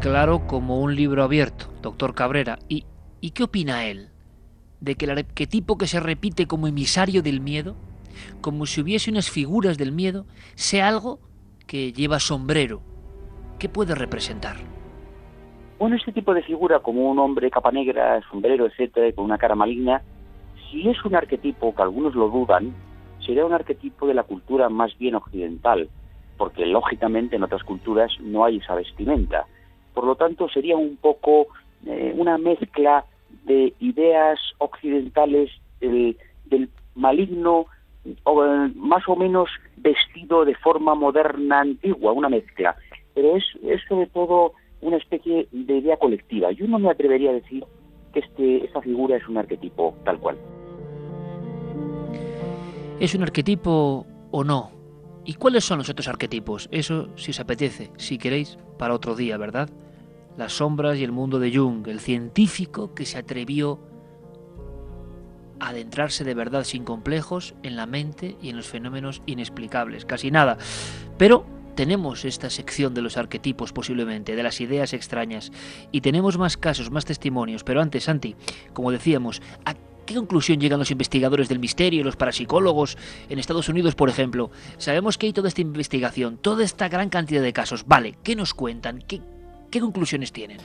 Claro, como un libro abierto, doctor Cabrera. ¿Y, ¿Y qué opina él? ¿De que el arquetipo que se repite como emisario del miedo, como si hubiese unas figuras del miedo, sea algo que lleva sombrero? ¿Qué puede representar? Bueno, este tipo de figura, como un hombre capa negra, sombrero, etcétera, con una cara maligna, si es un arquetipo que algunos lo dudan, sería un arquetipo de la cultura más bien occidental, porque lógicamente en otras culturas no hay esa vestimenta. Por lo tanto, sería un poco eh, una mezcla de ideas occidentales del, maligno, o, eh, más o menos vestido de forma moderna antigua, una mezcla. Pero es, es sobre todo una especie de idea colectiva. Yo no me atrevería a decir que este, esta figura es un arquetipo tal cual. ¿Es un arquetipo o no? ¿Y cuáles son los otros arquetipos? Eso, si os apetece, si queréis, para otro día, ¿verdad? Las sombras y el mundo de Jung, el científico que se atrevió a adentrarse de verdad sin complejos en la mente y en los fenómenos inexplicables, casi nada. Pero tenemos esta sección de los arquetipos posiblemente, de las ideas extrañas, y tenemos más casos, más testimonios, pero antes, Santi, como decíamos, qué conclusión llegan los investigadores del misterio, los parapsicólogos en Estados Unidos, por ejemplo? Sabemos que hay toda esta investigación, toda esta gran cantidad de casos. Vale, ¿qué nos cuentan? ¿Qué, qué conclusiones tienen?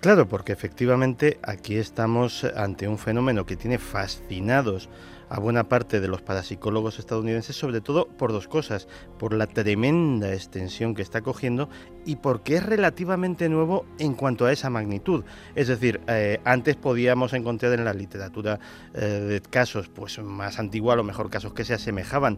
Claro, porque efectivamente aquí estamos ante un fenómeno que tiene fascinados a buena parte de los parapsicólogos estadounidenses, sobre todo por dos cosas, por la tremenda extensión que está cogiendo y porque es relativamente nuevo en cuanto a esa magnitud. Es decir, eh, antes podíamos encontrar en la literatura eh, casos pues más antiguos, a lo mejor casos que se asemejaban,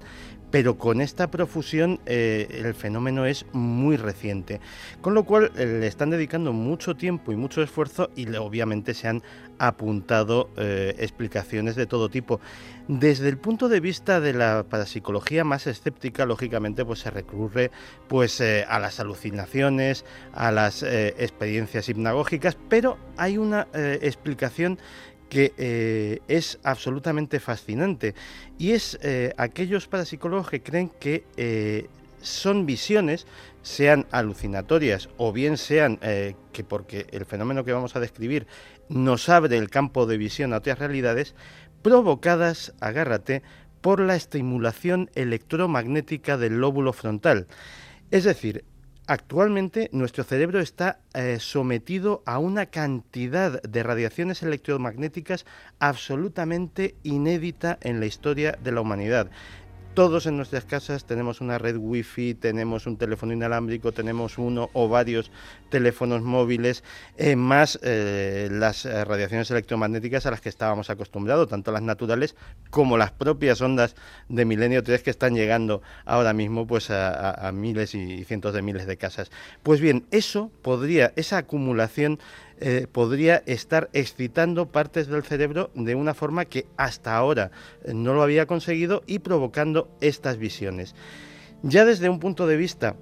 pero con esta profusión eh, el fenómeno es muy reciente, con lo cual le están dedicando mucho tiempo y mucho esfuerzo y obviamente se han apuntado explicaciones de todo tipo. Desde el punto de vista de la parapsicología más escéptica, lógicamente, pues se recurre pues eh, a las alucinaciones, a las eh, experiencias hipnagógicas, pero hay una eh, explicación que es absolutamente fascinante y es aquellos parapsicólogos que creen que son visiones, sean alucinatorias o bien sean que porque el fenómeno que vamos a describir nos abre el campo de visión a otras realidades, provocadas, agárrate, por la estimulación electromagnética del lóbulo frontal. Es decir, Actualmente nuestro cerebro está eh, sometido a una cantidad de radiaciones electromagnéticas absolutamente inédita en la historia de la humanidad. Todos en nuestras casas tenemos una red wifi, tenemos un teléfono inalámbrico, tenemos uno o varios teléfonos móviles, eh, más eh, las eh, radiaciones electromagnéticas a las que estábamos acostumbrados, tanto las naturales como las propias ondas de milenio 3 que están llegando ahora mismo pues a miles y cientos de miles de casas. Pues bien, eso podría, esa acumulación eh, podría estar excitando partes del cerebro de una forma que hasta ahora eh, no lo había conseguido y provocando estas visiones. Ya desde un punto de vista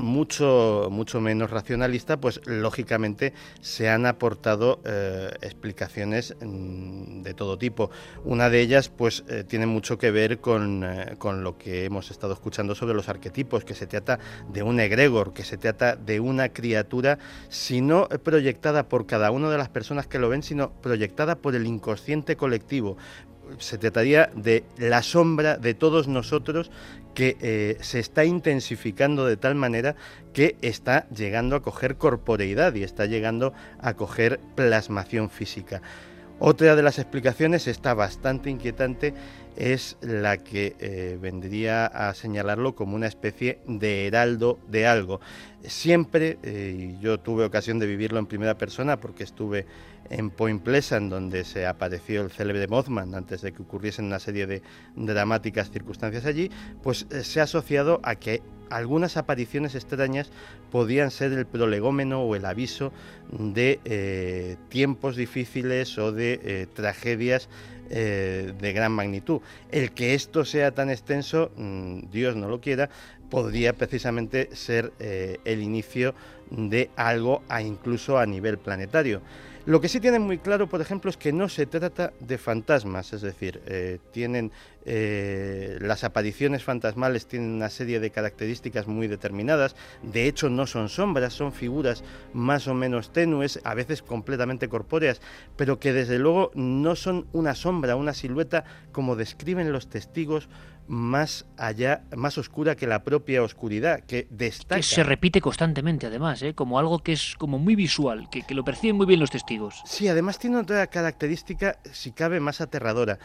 mucho, mucho menos racionalista, pues lógicamente se han aportado eh, explicaciones mm, de todo tipo. Una de ellas, pues, eh, tiene mucho que ver con, eh, con, lo que hemos estado escuchando sobre los arquetipos, que se trata de un egregor, que se trata de una criatura, si no proyectada por cada una de las personas que lo ven, sino proyectada por el inconsciente colectivo, se trataría de la sombra de todos nosotros que eh, se está intensificando de tal manera que está llegando a coger corporeidad y está llegando a coger plasmación física. Otra de las explicaciones está bastante inquietante es la que eh, vendría a señalarlo como una especie de heraldo de algo. Siempre, eh, yo tuve ocasión de vivirlo en primera persona porque estuve en Point Pleasant, donde se apareció el célebre Mothman antes de que ocurriesen una serie de dramáticas circunstancias allí, pues eh, se ha asociado a que algunas apariciones extrañas podían ser el prolegómeno o el aviso de eh, tiempos difíciles o de eh, tragedias eh, de gran magnitud. El que esto sea tan extenso, mm, Dios no lo quiera, podría precisamente ser el inicio de algo incluso a nivel planetario. Lo que sí tienen muy claro, por ejemplo, es que no se trata de fantasmas, es decir, eh, tienen eh, las apariciones fantasmales tienen una serie de características muy determinadas. De hecho, no son sombras, son figuras más o menos tenues, a veces completamente corpóreas, pero que desde luego no son una sombra, una silueta como describen los testigos más allá, más oscura que la propia oscuridad, que destaca. Que se repite constantemente, además, ¿eh? como algo que es como muy visual, que, que lo perciben muy bien los testigos. Sí, además tiene otra característica, si cabe, más aterradora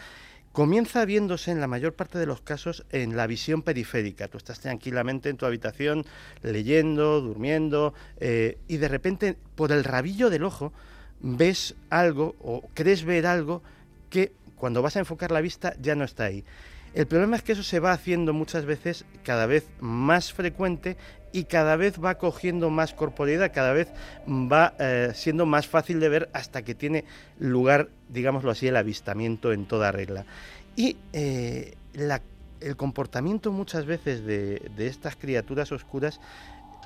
comienza viéndose en la mayor parte de los casos en la visión periférica. Tú estás tranquilamente en tu habitación leyendo, durmiendo, eh, y de repente por el rabillo del ojo ves algo o crees ver algo que cuando vas a enfocar la vista ya no está ahí. El problema es que eso se va haciendo muchas veces cada vez más frecuente y cada vez va cogiendo más corporeidad, cada vez va eh, siendo más fácil de ver hasta que tiene lugar, digámoslo así, el avistamiento en toda regla. Y eh, el comportamiento muchas veces de, estas criaturas oscuras,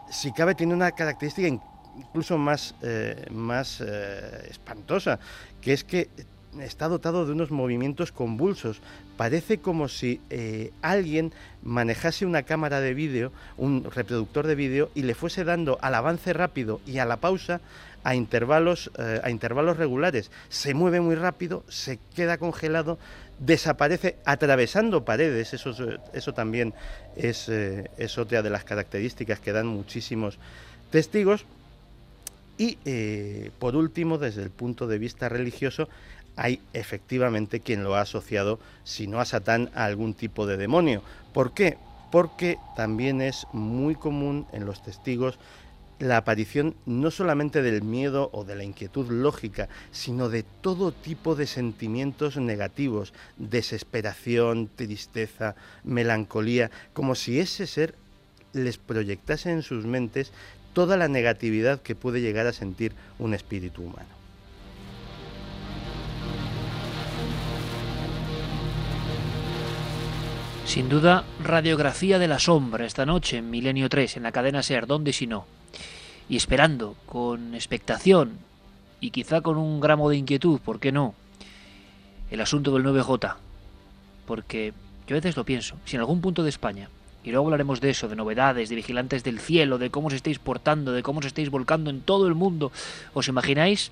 si cabe, tiene una característica incluso más, eh, más espantosa, que es que está dotado de unos movimientos convulsos. Parece como si eh, alguien manejase una cámara de vídeo, un reproductor de vídeo, y le fuese dando al avance rápido y a la pausa a intervalos, eh, a intervalos regulares. Se mueve muy rápido, se queda congelado, desaparece atravesando paredes. Eso, eso también es, eh, es otra de las características que dan muchísimos testigos. Y por último, desde el punto de vista religioso, hay efectivamente quien lo ha asociado, si no a Satán, a algún tipo de demonio. ¿Por qué? Porque también es muy común en los testigos la aparición no solamente del miedo o de la inquietud lógica, sino de todo tipo de sentimientos negativos, desesperación, tristeza, melancolía, como si ese ser les proyectase en sus mentes toda la negatividad que puede llegar a sentir un espíritu humano. Sin duda, radiografía de la sombra esta noche en Milenio 3, en la cadena Ser, ¿dónde si no? Y esperando, con expectación y quizá con un gramo de inquietud, ¿por qué no? El asunto del 9J. Porque yo a veces lo pienso, si en algún punto de España, y luego hablaremos de eso, de novedades, de vigilantes del cielo, de cómo os estáis portando, de cómo os estáis volcando en todo el mundo, ¿os imagináis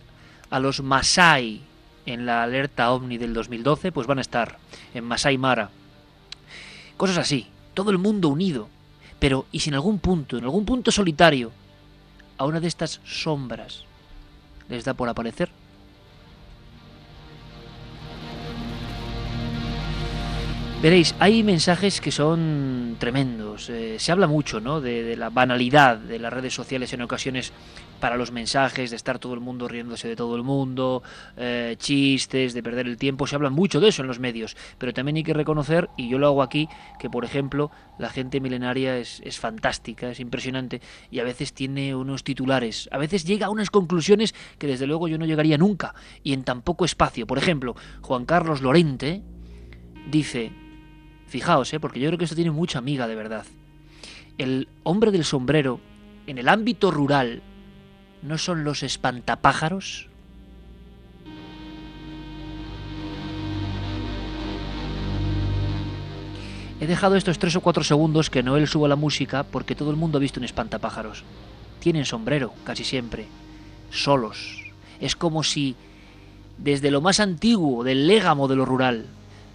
a los Masai en la alerta OVNI del 2012? Pues van a estar en Masai Mara Cosas así, todo el mundo unido. Pero, ¿y si en algún punto, en algún punto solitario, a una de estas sombras les da por aparecer? Veréis, hay mensajes que son tremendos. Eh, se habla mucho ¿no? de, la banalidad de las redes sociales en ocasiones para los mensajes, de estar todo el mundo riéndose de todo el mundo, eh, chistes, de perder el tiempo. Se habla mucho de eso en los medios. Pero también hay que reconocer, y yo lo hago aquí, que por ejemplo la gente milenaria es, es fantástica, es impresionante y a veces tiene unos titulares. A veces llega a unas conclusiones que desde luego yo no llegaría nunca y en tan poco espacio. Por ejemplo, Juan Carlos Lorente dice Fijaos, ¿eh? porque yo creo que esto tiene mucha amiga de verdad. El hombre del sombrero, en el ámbito rural, ¿no son los espantapájaros? He dejado estos tres o cuatro segundos que Noel suba la música porque todo el mundo ha visto un espantapájaros. Tienen sombrero, casi siempre. Solos. Es como si, desde lo más antiguo del légamo de lo rural,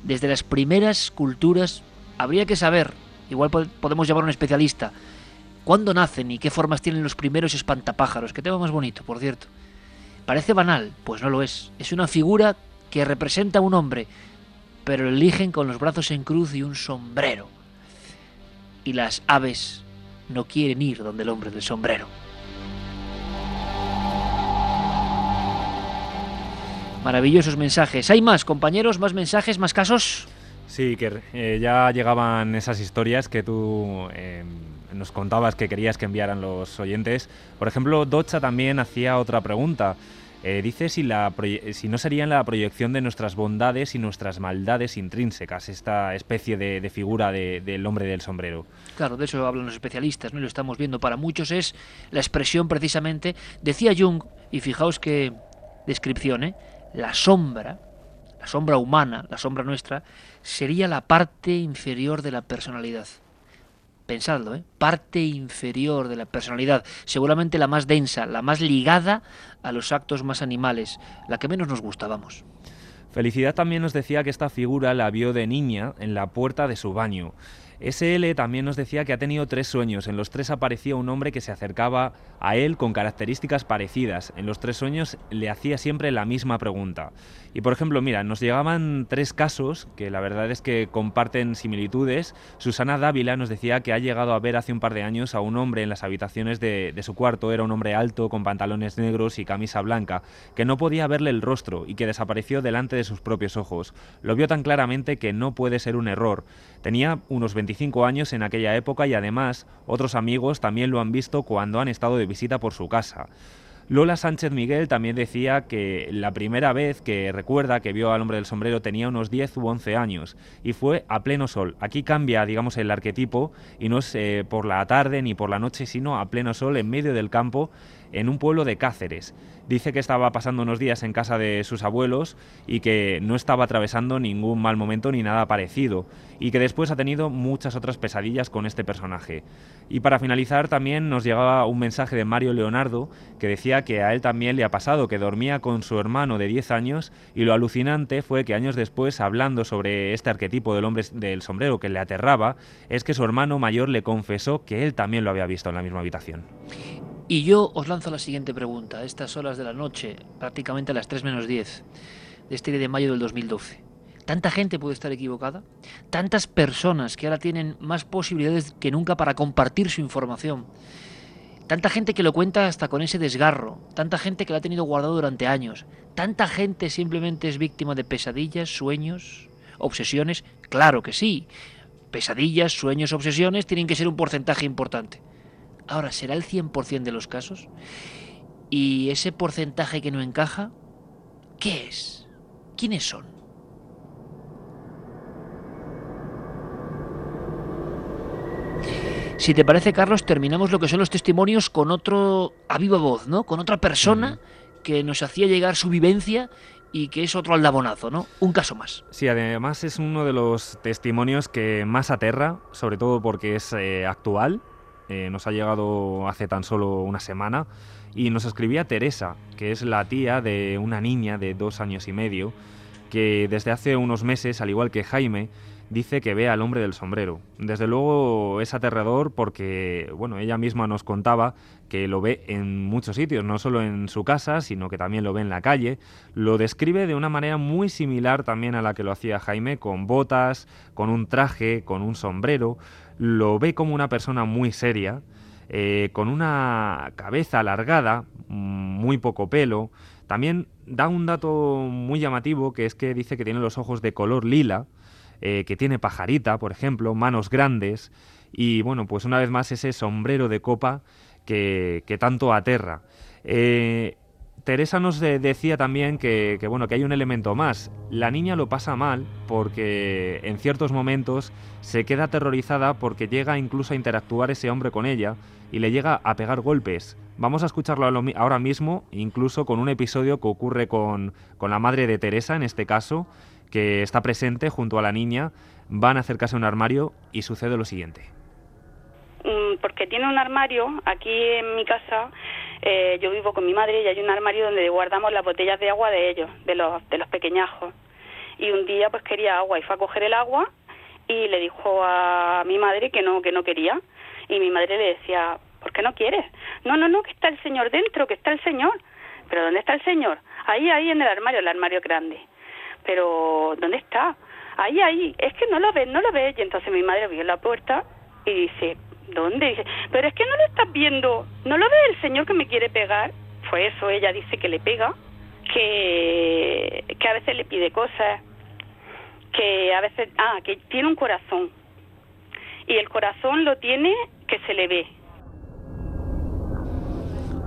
desde las primeras culturas, habría que saber, igual podemos llamar a un especialista, cuándo nacen y qué formas tienen los primeros espantapájaros. Qué tema más bonito, por cierto. Parece banal, pues no lo es. Es una figura que representa a un hombre, pero lo eligen con los brazos en cruz y un sombrero. Y las aves no quieren ir donde el hombre del sombrero. Maravillosos mensajes. ¿Hay más, compañeros? ¿Más mensajes? ¿Más casos? Sí, que eh, ya llegaban esas historias que tú em, nos contabas que querías que enviaran los oyentes. Por ejemplo, Docha también hacía otra pregunta. Eh, dice si, la si no serían la proyección de nuestras bondades y nuestras maldades intrínsecas, esta especie de, figura del hombre del sombrero. Claro, de eso hablan los especialistas, ¿no? lo estamos viendo. Para muchos es la expresión precisamente, decía Jung, y fijaos qué descripción, ¿eh? La sombra, la sombra humana, la sombra nuestra, sería la parte inferior de la personalidad pensadlo, ¿eh? parte inferior de la personalidad, seguramente la más densa, la más ligada a los actos más animales, la que menos nos gusta, vamos. Felicidad también nos decía que esta figura la vio de niña en la puerta de su baño. SL también nos decía que ha tenido tres sueños. En los tres aparecía un hombre que se acercaba a él con características parecidas. En los tres sueños le hacía siempre la misma pregunta. Y por ejemplo, mira, nos llegaban tres casos que la verdad es que comparten similitudes. Susana Dávila nos decía que ha llegado a ver hace un par de años a un hombre en las habitaciones de, su cuarto. Era un hombre alto, con pantalones negros y camisa blanca, que no podía verle el rostro y que desapareció delante de sus propios ojos. Lo vio tan claramente que no puede ser un error. Tenía unos 25 años en aquella época y además otros amigos también lo han visto cuando han estado de visita por su casa. Lola Sánchez Miguel también decía que la primera vez que recuerda que vio al hombre del sombrero tenía unos 10 u 11 años y fue a pleno sol. Aquí cambia, digamos, el arquetipo y no es eh, por la tarde ni por la noche, sino a pleno sol en medio del campo en un pueblo de Cáceres. Dice que estaba pasando unos días en casa de sus abuelos y que no estaba atravesando ningún mal momento ni nada parecido, y que después ha tenido muchas otras pesadillas con este personaje. Y para finalizar también nos llegaba un mensaje de Mario Leonardo que decía que a él también le ha pasado, que dormía con su hermano de 10 años y lo alucinante fue que años después, hablando sobre este arquetipo del hombre del sombrero que le aterraba, es que su hermano mayor le confesó que él también lo había visto en la misma habitación. Y yo os lanzo la siguiente pregunta, a estas horas de la noche, prácticamente a las 3 menos 10 de este día de mayo del 2012. ¿Tanta gente puede estar equivocada? ¿Tantas personas que ahora tienen más posibilidades que nunca para compartir su información? Tanta gente que lo cuenta hasta con ese desgarro, tanta gente que lo ha tenido guardado durante años, tanta gente simplemente es víctima de pesadillas, sueños, obsesiones, claro que sí. Pesadillas, sueños, obsesiones tienen que ser un porcentaje importante. Ahora, ¿será el 100% de los casos? ¿Y ese porcentaje que no encaja? ¿Qué es? ¿Quiénes son? Si te parece, Carlos, terminamos lo que son los testimonios con otro a viva voz, ¿no? Con otra persona que nos hacía llegar su vivencia y que es otro aldabonazo, ¿no? Un caso más. Sí, además es uno de los testimonios que más aterra, sobre todo porque es eh, actual eh, nos ha llegado hace tan solo una semana y nos escribía Teresa, que es la tía de una niña de dos años y medio, que desde hace unos meses, al igual que Jaime, dice que ve al hombre del sombrero. Desde luego es aterrador porque, bueno, ella misma nos contaba que lo ve en muchos sitios, no solo en su casa, sino que también lo ve en la calle. Lo describe de una manera muy similar también a la que lo hacía Jaime, con botas, con un traje, con un sombrero lo ve como una persona muy seria, eh, con una cabeza alargada, muy poco pelo. También da un dato muy llamativo, que es que dice que tiene los ojos de color lila, eh, que tiene pajarita, por ejemplo, manos grandes, y bueno, pues una vez más ese sombrero de copa que, tanto aterra. Eh, Teresa nos decía también que, bueno, que hay un elemento más. La niña lo pasa mal porque en ciertos momentos se queda aterrorizada porque llega incluso a interactuar ese hombre con ella y le llega a pegar golpes. Vamos a escucharlo ahora mismo, incluso con un episodio que ocurre con, con la madre de Teresa, en este caso, que está presente junto a la niña. Van a acercarse a un armario y sucede lo siguiente. Mm, porque tiene un armario aquí en mi casa eh, yo vivo con mi madre y hay un armario donde guardamos las botellas de agua de ellos, de los, de los pequeñajos. Y un día pues quería agua y fue a coger el agua y le dijo a mi madre que no, que no quería. Y mi madre le decía, ¿por qué no quieres? No, no, no, que está el señor dentro, que está el señor. ¿Pero dónde está el señor? Ahí, ahí en el armario, el armario grande. Pero, ¿dónde está? Ahí, ahí. Es que no lo ves, no lo ves. Y entonces mi madre vio la puerta y dice, ¿Dónde? Dice, pero es que no lo estás viendo. ¿No lo ve el señor que me quiere pegar? Fue eso, ella dice que le pega, que, que a veces le pide cosas, que que a veces, ah, que tiene un corazón. Y el corazón lo tiene que se le ve.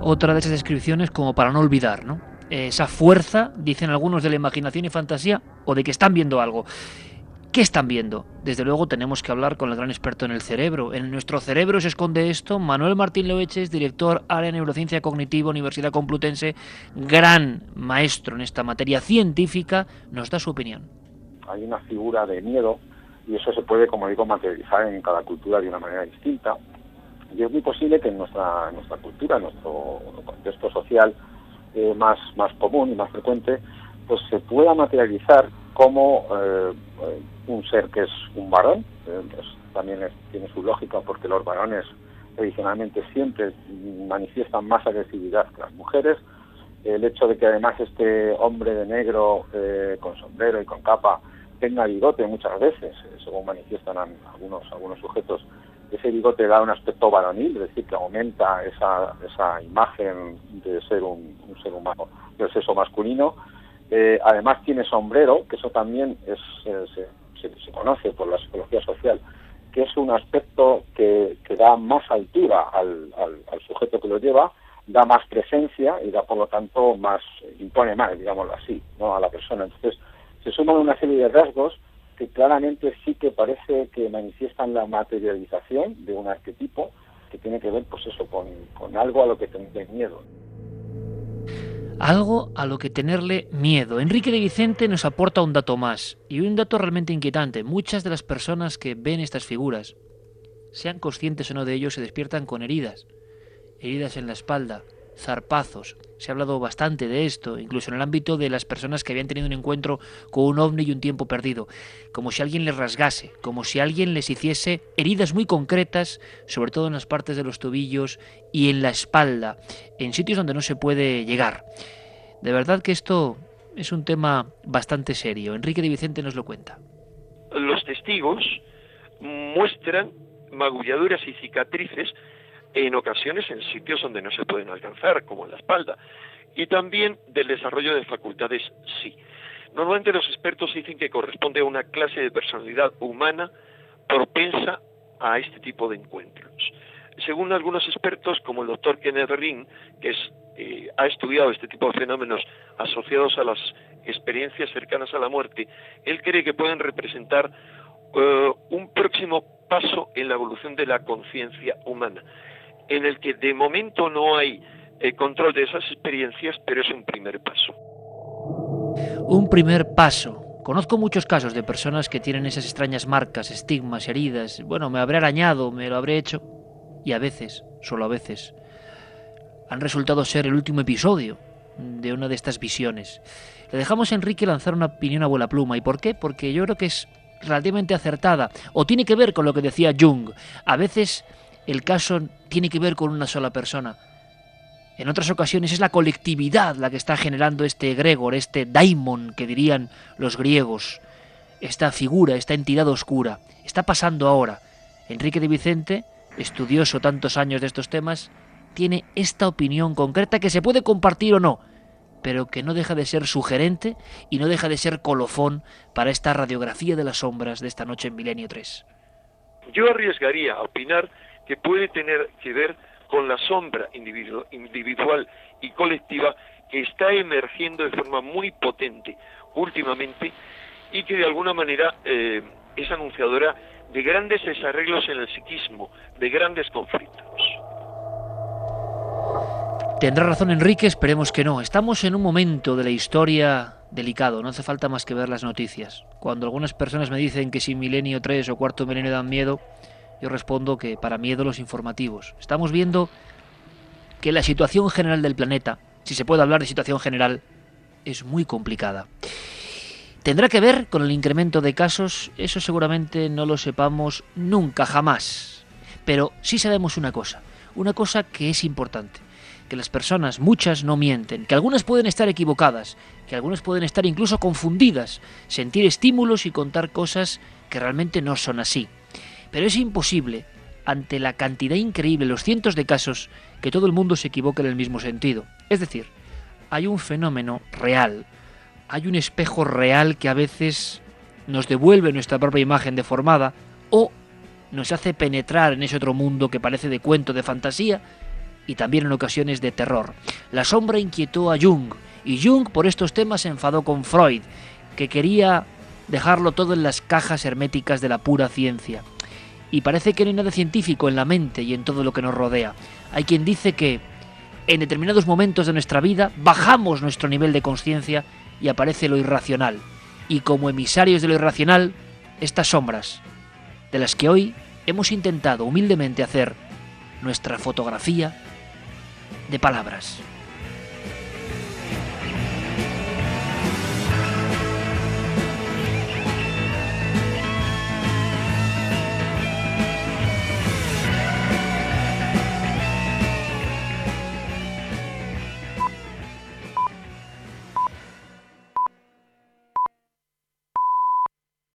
Otra de esas descripciones como para no olvidar, ¿no? Esa fuerza, dicen algunos, de la imaginación y fantasía o de que están viendo algo. ¿Qué están viendo? Desde luego tenemos que hablar con el gran experto en el cerebro. En nuestro cerebro se esconde esto. Manuel Martín Loeches, director área de neurociencia cognitiva, Universidad Complutense, gran maestro en esta materia científica, nos da su opinión. Hay una figura de miedo y eso se puede, como digo, materializar en cada cultura de una manera distinta. Y es muy posible que en nuestra, cultura, en nuestro contexto social eh, más, más común y más frecuente, pues se pueda materializar como eh, un ser que es un varón, eh, también tiene su lógica porque los varones tradicionalmente siempre manifiestan más agresividad que las mujeres. El hecho de que además este hombre de negro eh, con sombrero y con capa tenga bigote muchas veces, eh, según manifiestan algunos, algunos sujetos, ese bigote da un aspecto varonil, es decir, que aumenta esa, esa imagen de ser un, un ser humano del sexo masculino. Además tiene sombrero, que eso también es, se, conoce por la psicología social, que es un aspecto que, da más altura al, sujeto que lo lleva, da más presencia y da por lo tanto más, impone más, digámoslo así, ¿no? a la persona. Entonces, se suman una serie de rasgos que claramente sí que parece que manifiestan la materialización de un arquetipo que tiene que ver, pues eso, con, con algo a lo que tener miedo algo a lo que tenerle miedo. Enrique de Vicente nos aporta un dato más, y un dato realmente inquietante. Muchas de las personas que ven estas figuras, sean conscientes o no de ello, se despiertan con heridas. Heridas en la espalda, zarpazos. Se ha hablado bastante de esto, incluso en el ámbito de las personas que habían tenido un encuentro con un ovni y un tiempo perdido, como si alguien les rasgase, como si alguien les hiciese heridas muy concretas, sobre todo en las partes de los tobillos y en la espalda, en sitios donde no se puede llegar. De verdad que esto es un tema bastante serio. Enrique de Vicente nos lo cuenta. Los testigos muestran magulladuras y cicatrices en ocasiones en sitios donde no se pueden alcanzar, como en la espalda, y también del desarrollo de facultades sí. Normalmente los expertos dicen que corresponde a una clase de personalidad humana propensa a este tipo de encuentros. Según algunos expertos, como el doctor Kenneth Ring, que eh, ha estudiado este tipo de fenómenos asociados a las experiencias cercanas a la muerte, él cree que pueden representar eh, un próximo paso en la evolución de la conciencia humana en el que de momento no hay eh, control de esas experiencias, pero es un primer paso. Un primer paso. Conozco muchos casos de personas que tienen esas extrañas marcas, estigmas, heridas. Bueno, me habré arañado, me lo habré hecho. Y a veces, solo a veces, han resultado ser el último episodio de una de estas visiones. Le dejamos a Enrique lanzar una opinión a vuela pluma. ¿Y por qué? Porque yo creo que es relativamente acertada. O tiene que ver con lo que decía Jung. A veces el caso tiene que ver con una sola persona. En otras ocasiones es la colectividad la que está generando este egregor, este daimon que dirían los griegos, esta figura, esta entidad oscura. Está pasando ahora. Enrique de Vicente, estudioso tantos años de estos temas, tiene esta opinión concreta que se puede compartir o no, pero que no deja de ser sugerente y no deja de ser colofón para esta radiografía de las sombras de esta noche en Milenio 3. Yo arriesgaría a opinar que puede tener que ver con la sombra individual y colectiva que está emergiendo de forma muy potente últimamente y que de alguna manera eh, es anunciadora de grandes desarreglos en el psiquismo, de grandes conflictos. Tendrá razón Enrique, esperemos que no. Estamos en un momento de la historia delicado, no hace falta más que ver las noticias. Cuando algunas personas me dicen que si Milenio 3 o Cuarto Milenio dan miedo, yo respondo que para miedo los informativos. Estamos viendo que la situación general del planeta, si se puede hablar de situación general, es muy complicada. ¿Tendrá que ver con el incremento de casos? Eso seguramente no lo sepamos nunca, jamás. Pero sí sabemos una cosa, una cosa que es importante, que las personas, muchas, no mienten, que algunas pueden estar equivocadas, que algunas pueden estar incluso confundidas, sentir estímulos y contar cosas que realmente no son así. Pero es imposible, ante la cantidad increíble, los cientos de casos, que todo el mundo se equivoque en el mismo sentido. Es decir, hay un fenómeno real, hay un espejo real que a veces nos devuelve nuestra propia imagen deformada o nos hace penetrar en ese otro mundo que parece de cuento, de fantasía y también en ocasiones de terror. La sombra inquietó a Jung y Jung por estos temas se enfadó con Freud, que quería dejarlo todo en las cajas herméticas de la pura ciencia. Y parece que no hay nada científico en la mente y en todo lo que nos rodea. Hay quien dice que en determinados momentos de nuestra vida bajamos nuestro nivel de conciencia y aparece lo irracional. Y como emisarios de lo irracional, estas sombras, de las que hoy hemos intentado humildemente hacer nuestra fotografía de palabras.